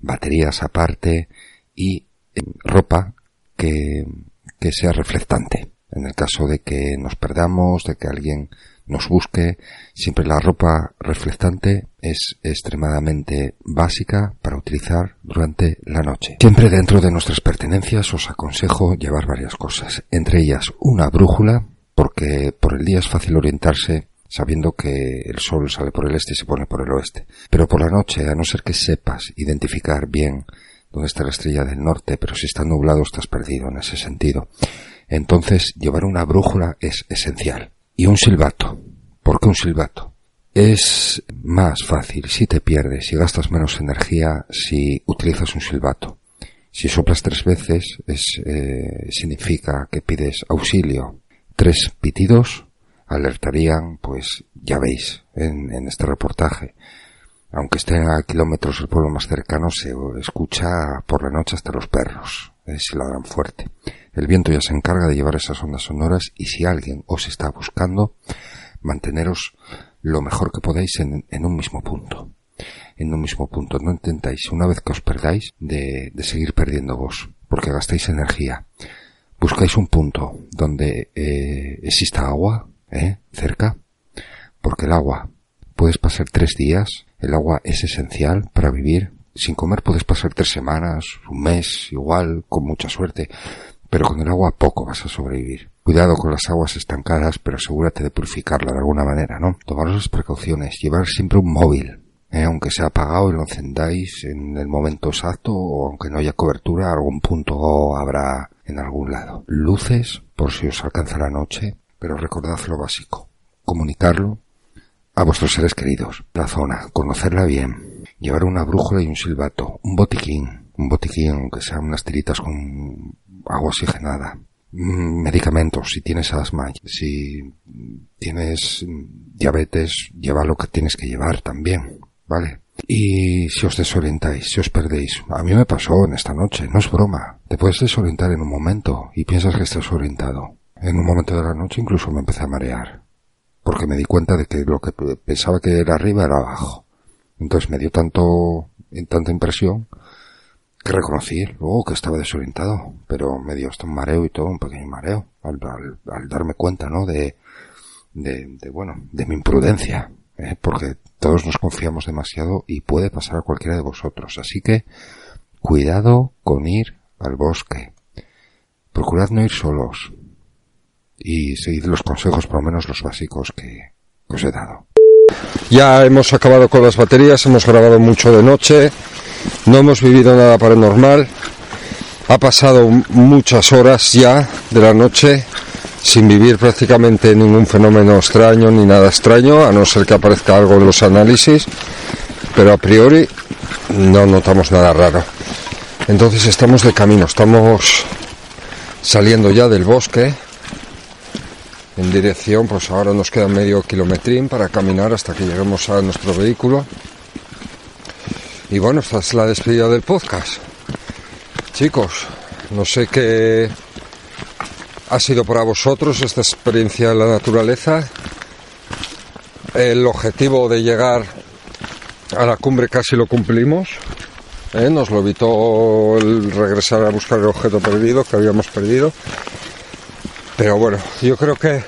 baterías aparte y eh, ropa que, que sea reflectante. En el caso de que nos perdamos, de que alguien nos busque, siempre la ropa reflectante es extremadamente básica para utilizar durante la noche. Siempre dentro de nuestras pertenencias os aconsejo llevar varias cosas, entre ellas una brújula, porque por el día es fácil orientarse sabiendo que el sol sale por el este y se pone por el oeste. Pero por la noche, a no ser que sepas identificar bien dónde está la estrella del norte, pero si está nublado estás perdido en ese sentido. Entonces, llevar una brújula es esencial. Y un silbato. ¿Por qué un silbato? Es más fácil si te pierdes y gastas menos energía si utilizas un silbato. Si soplas tres veces es, eh, significa que pides auxilio. Tres pitidos alertarían, pues ya veis en, en este reportaje. Aunque estén a kilómetros el pueblo más cercano, se escucha por la noche hasta los perros, si ladran fuerte. El viento ya se encarga de llevar esas ondas sonoras y si alguien os está buscando, manteneros lo mejor que podáis en, un mismo punto. En un mismo punto. No intentáis, una vez que os perdáis, de, de seguir perdiendo vos, porque gastáis energía. Buscáis un punto donde eh, exista agua, ¿eh? cerca, porque el agua, puedes pasar tres días, el agua es esencial para vivir, sin comer puedes pasar tres semanas, un mes, igual, con mucha suerte, pero con el agua poco vas a sobrevivir. Cuidado con las aguas estancadas, pero asegúrate de purificarla de alguna manera, ¿no? Tomaros las precauciones, llevar siempre un móvil, ¿eh? aunque sea apagado y lo encendáis en el momento exacto o aunque no haya cobertura, algún punto habrá en algún lado. Luces, por si os alcanza la noche, pero recordad lo básico. Comunicarlo a vuestros seres queridos. La zona, conocerla bien. Llevar una brújula y un silbato. Un botiquín. Un botiquín, aunque sean unas tiritas con agua oxigenada. Mm, Medicamentos, si tienes asma, si tienes diabetes, lleva lo que tienes que llevar también, ¿vale? Y si os desorientáis, si os perdéis, a mí me pasó en esta noche, no es broma, te puedes desorientar en un momento y piensas que estás orientado. En un momento de la noche incluso me empecé a marear, porque me di cuenta de que lo que pensaba que era arriba era abajo. Entonces me dio tanto, tanta impresión que reconocí luego que estaba desorientado, pero me dio hasta un mareo y todo, un pequeño mareo, al, darme cuenta, ¿no? De, de, bueno, de mi imprudencia, ¿eh? porque todos nos confiamos demasiado y puede pasar a cualquiera de vosotros. Así que, cuidado con ir al bosque. Procurad no ir solos. Y seguid los consejos, por lo menos los básicos que os he dado. Ya hemos acabado con las baterías, hemos grabado mucho de noche, no hemos vivido nada paranormal, ha pasado muchas horas ya de la noche sin vivir prácticamente ningún fenómeno extraño ni nada extraño, a no ser que aparezca algo en los análisis, pero a priori no notamos nada raro. Entonces estamos de camino, estamos saliendo ya del bosque en dirección, pues ahora nos queda medio kilometrín para caminar hasta que lleguemos a nuestro vehículo. Y bueno, esta es la despedida del podcast. Chicos, no sé qué ha sido para vosotros esta experiencia en la naturaleza. El objetivo de llegar a la cumbre casi lo cumplimos. ¿eh? Nos lo evitó el regresar a buscar el objeto perdido que habíamos perdido. Pero bueno, yo creo que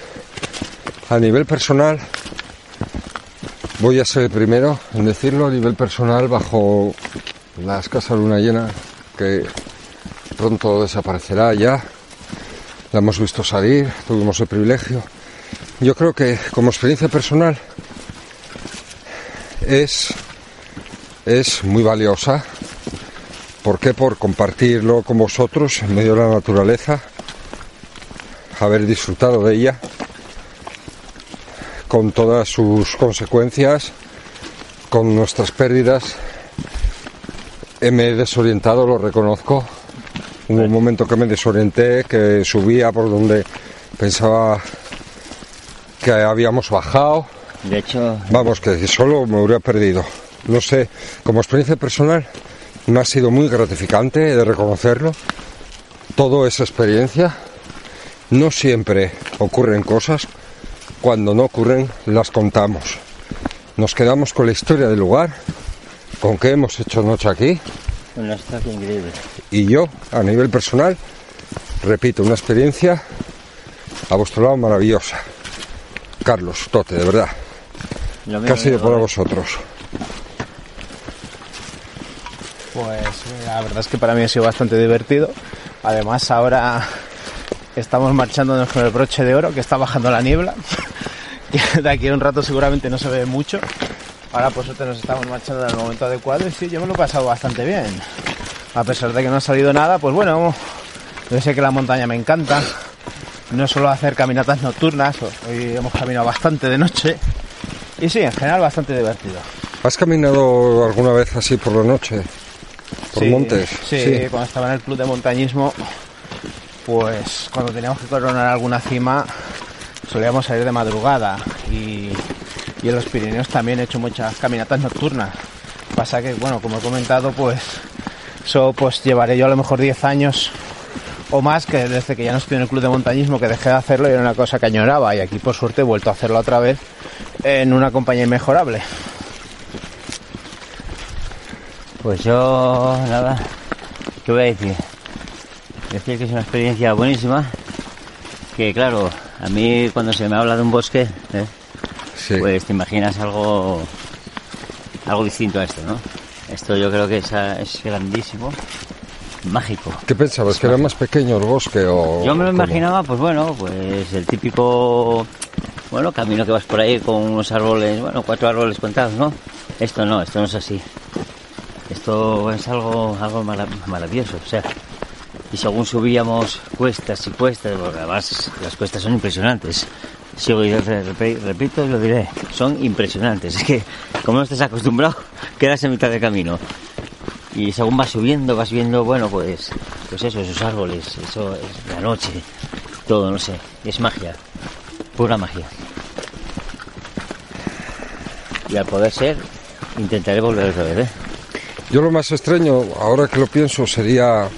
a nivel personal voy a ser el primero en decirlo a nivel personal bajo la escasa luna llena que pronto desaparecerá ya. La hemos visto salir, tuvimos el privilegio. Yo creo que como experiencia personal es, es muy valiosa. ¿Por qué? Por compartirlo con vosotros en medio de la naturaleza, haber disfrutado de ella con todas sus consecuencias, con nuestras pérdidas. Me he desorientado, lo reconozco. Hubo un momento que me desorienté, que subía por donde pensaba que habíamos bajado. De hecho, Vamos, que solo me hubiera perdido. No sé, como experiencia personal me ha sido muy gratificante de reconocerlo. Todo es experiencia. No siempre ocurren cosas. Cuando no ocurren, las contamos. Nos quedamos con la historia del lugar, con qué hemos hecho noche aquí. una increíble. Y yo, a nivel personal, repito, una experiencia a vuestro lado maravillosa. Carlos, Tote, de verdad. ¿Qué ha sido para ¿vale? vosotros? Pues la verdad es que para mí ha sido bastante divertido. Además ahora estamos marchándonos con el broche de oro que está bajando la niebla. De aquí a un rato seguramente no se ve mucho. Ahora por suerte nos estamos marchando en el momento adecuado y sí, yo me lo he pasado bastante bien. A pesar de que no ha salido nada, pues bueno, yo sé que la montaña me encanta. No suelo hacer caminatas nocturnas, hoy hemos caminado bastante de noche. Y sí, en general bastante divertido. ¿Has caminado alguna vez así por la noche? ¿Por Sí, montes? Sí, cuando estaba en el club de montañismo, pues cuando teníamos que coronar alguna cima, solíamos salir de madrugada y, en los Pirineos también he hecho muchas caminatas nocturnas. Pasa que, bueno, como he comentado, pues eso pues llevaré yo a lo mejor 10 años o más que desde que ya no estoy en el club de montañismo que dejé de hacerlo y era una cosa que añoraba y aquí por suerte he vuelto a hacerlo otra vez en una compañía inmejorable. Pues yo, nada, ¿qué voy a decir? Decir que es una experiencia buenísima, que claro, a mí cuando se me habla de un bosque, ¿eh? Sí. pues te imaginas algo, algo distinto a esto, ¿no? Esto yo creo que es, es grandísimo, mágico. ¿Qué pensabas? ¿Que era más pequeño el bosque o...? Yo me lo cómo? imaginaba, pues bueno, pues el típico, bueno, camino que vas por ahí con unos árboles, bueno, cuatro árboles contados, ¿no? Esto no, esto no es así. Esto es algo, algo mara- maravilloso, o sea, y según subíamos cuestas y cuestas, porque además las cuestas son impresionantes. Sigo y rep- repito y lo diré, son impresionantes. Es que como no estés acostumbrado, quedas en mitad del camino. Y según vas subiendo, vas viendo, bueno, pues, pues eso, esos árboles, eso es la noche, todo, no sé, es magia, pura magia. Y al poder ser, intentaré volver otra vez, ¿eh? Yo lo más extraño, ahora que lo pienso, sería,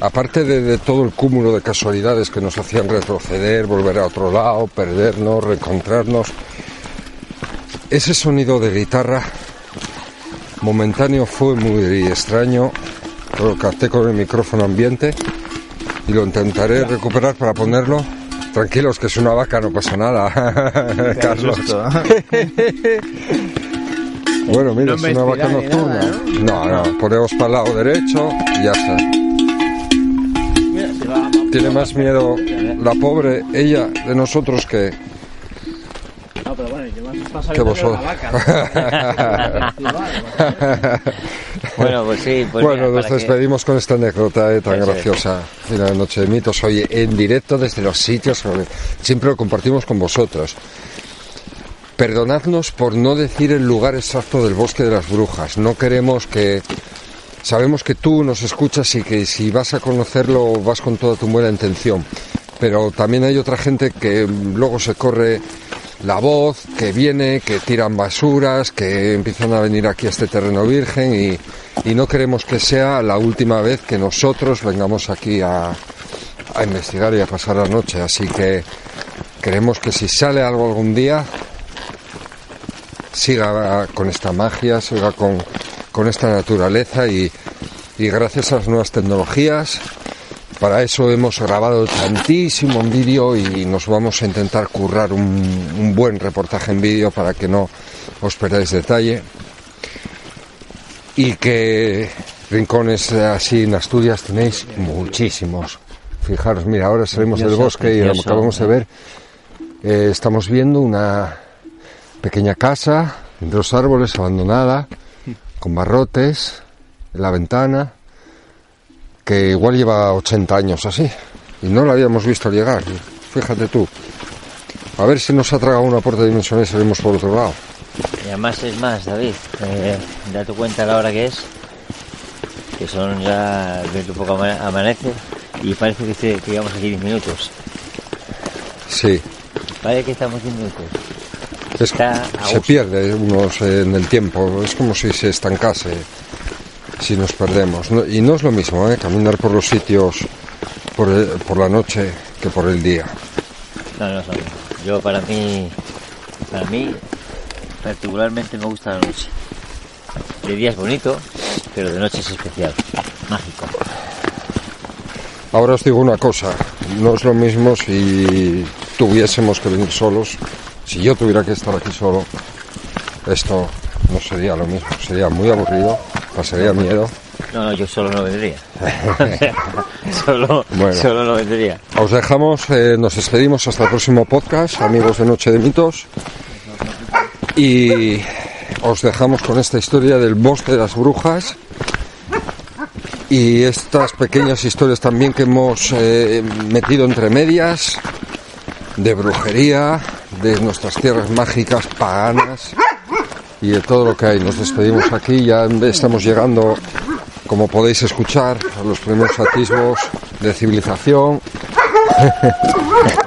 aparte de, de todo el cúmulo de casualidades que nos hacían retroceder, volver a otro lado, perdernos, reencontrarnos, ese sonido de guitarra momentáneo fue muy extraño, lo capté con el micrófono ambiente y lo intentaré recuperar para ponerlo. Tranquilos, que es una vaca, no pasa nada, Carlos. Bueno, mira, No es una vaca nocturna. nada, No, no, ponemos para el lado derecho y ya está. Tiene más miedo la pobre ella de nosotros que, No, pero bueno, yo que vosotros. Bueno, pues sí, pues bueno, mira, nos que- despedimos con esta anécdota eh, tan graciosa de la Noche de Mitos. Oye, en directo desde los sitios siempre lo compartimos con vosotros. Perdonadnos por no decir el lugar exacto del bosque de las brujas. No queremos que... Sabemos que tú nos escuchas y que si vas a conocerlo vas con toda tu buena intención. Pero también hay otra gente que luego se corre la voz, que viene, que tiran basuras, que empiezan a venir aquí a este terreno virgen y, no queremos que sea la última vez que nosotros vengamos aquí a, a investigar y a pasar la noche. Así que queremos que si sale algo algún día, siga con esta magia, siga con, con esta naturaleza y, y gracias a las nuevas tecnologías, para eso hemos grabado tantísimo en vídeo y nos vamos a intentar currar un, un buen reportaje en vídeo para que no os perdáis detalle. Y que rincones así en Asturias tenéis muchísimos. Fijaros, mira, ahora salimos del bosque y lo acabamos de ver, eh, estamos viendo una pequeña casa entre los árboles abandonada, con barrotes en la ventana, que igual lleva 80 años así, y no la habíamos visto llegar, fíjate tú. A ver si nos ha tragado una puerta dimensional y salimos por otro lado. Y además es más, David, eh, date cuenta la hora que es, que son ya desde un poco ama- amanece y parece que, que llevamos aquí 10 minutos. Sí, Parece que estamos 10 minutos. Es- se pierde unos en el tiempo, es como si se estancase, si nos perdemos. No- y no es lo mismo, ¿eh? caminar por los sitios por, el- por la noche que por el día. No, no, no. Yo para mí, para mí, particularmente me gusta la noche. De día es bonito, pero de noche es especial, mágico. Ahora os digo una cosa, no es lo mismo si tuviésemos que venir solos Si yo tuviera que estar aquí solo, esto no sería lo mismo, sería muy aburrido, pasaría miedo. No, no, yo solo no vendría. solo, Bueno. solo no vendría. Os dejamos, eh, nos despedimos hasta el próximo podcast, amigos de Noche de Mitos. Y os dejamos con esta historia del bosque de las brujas y estas pequeñas historias también que hemos eh, metido entre medias de brujería, de nuestras tierras mágicas paganas y de todo lo que hay. Nos despedimos aquí, ya estamos llegando, como podéis escuchar, a los primeros atisbos de civilización.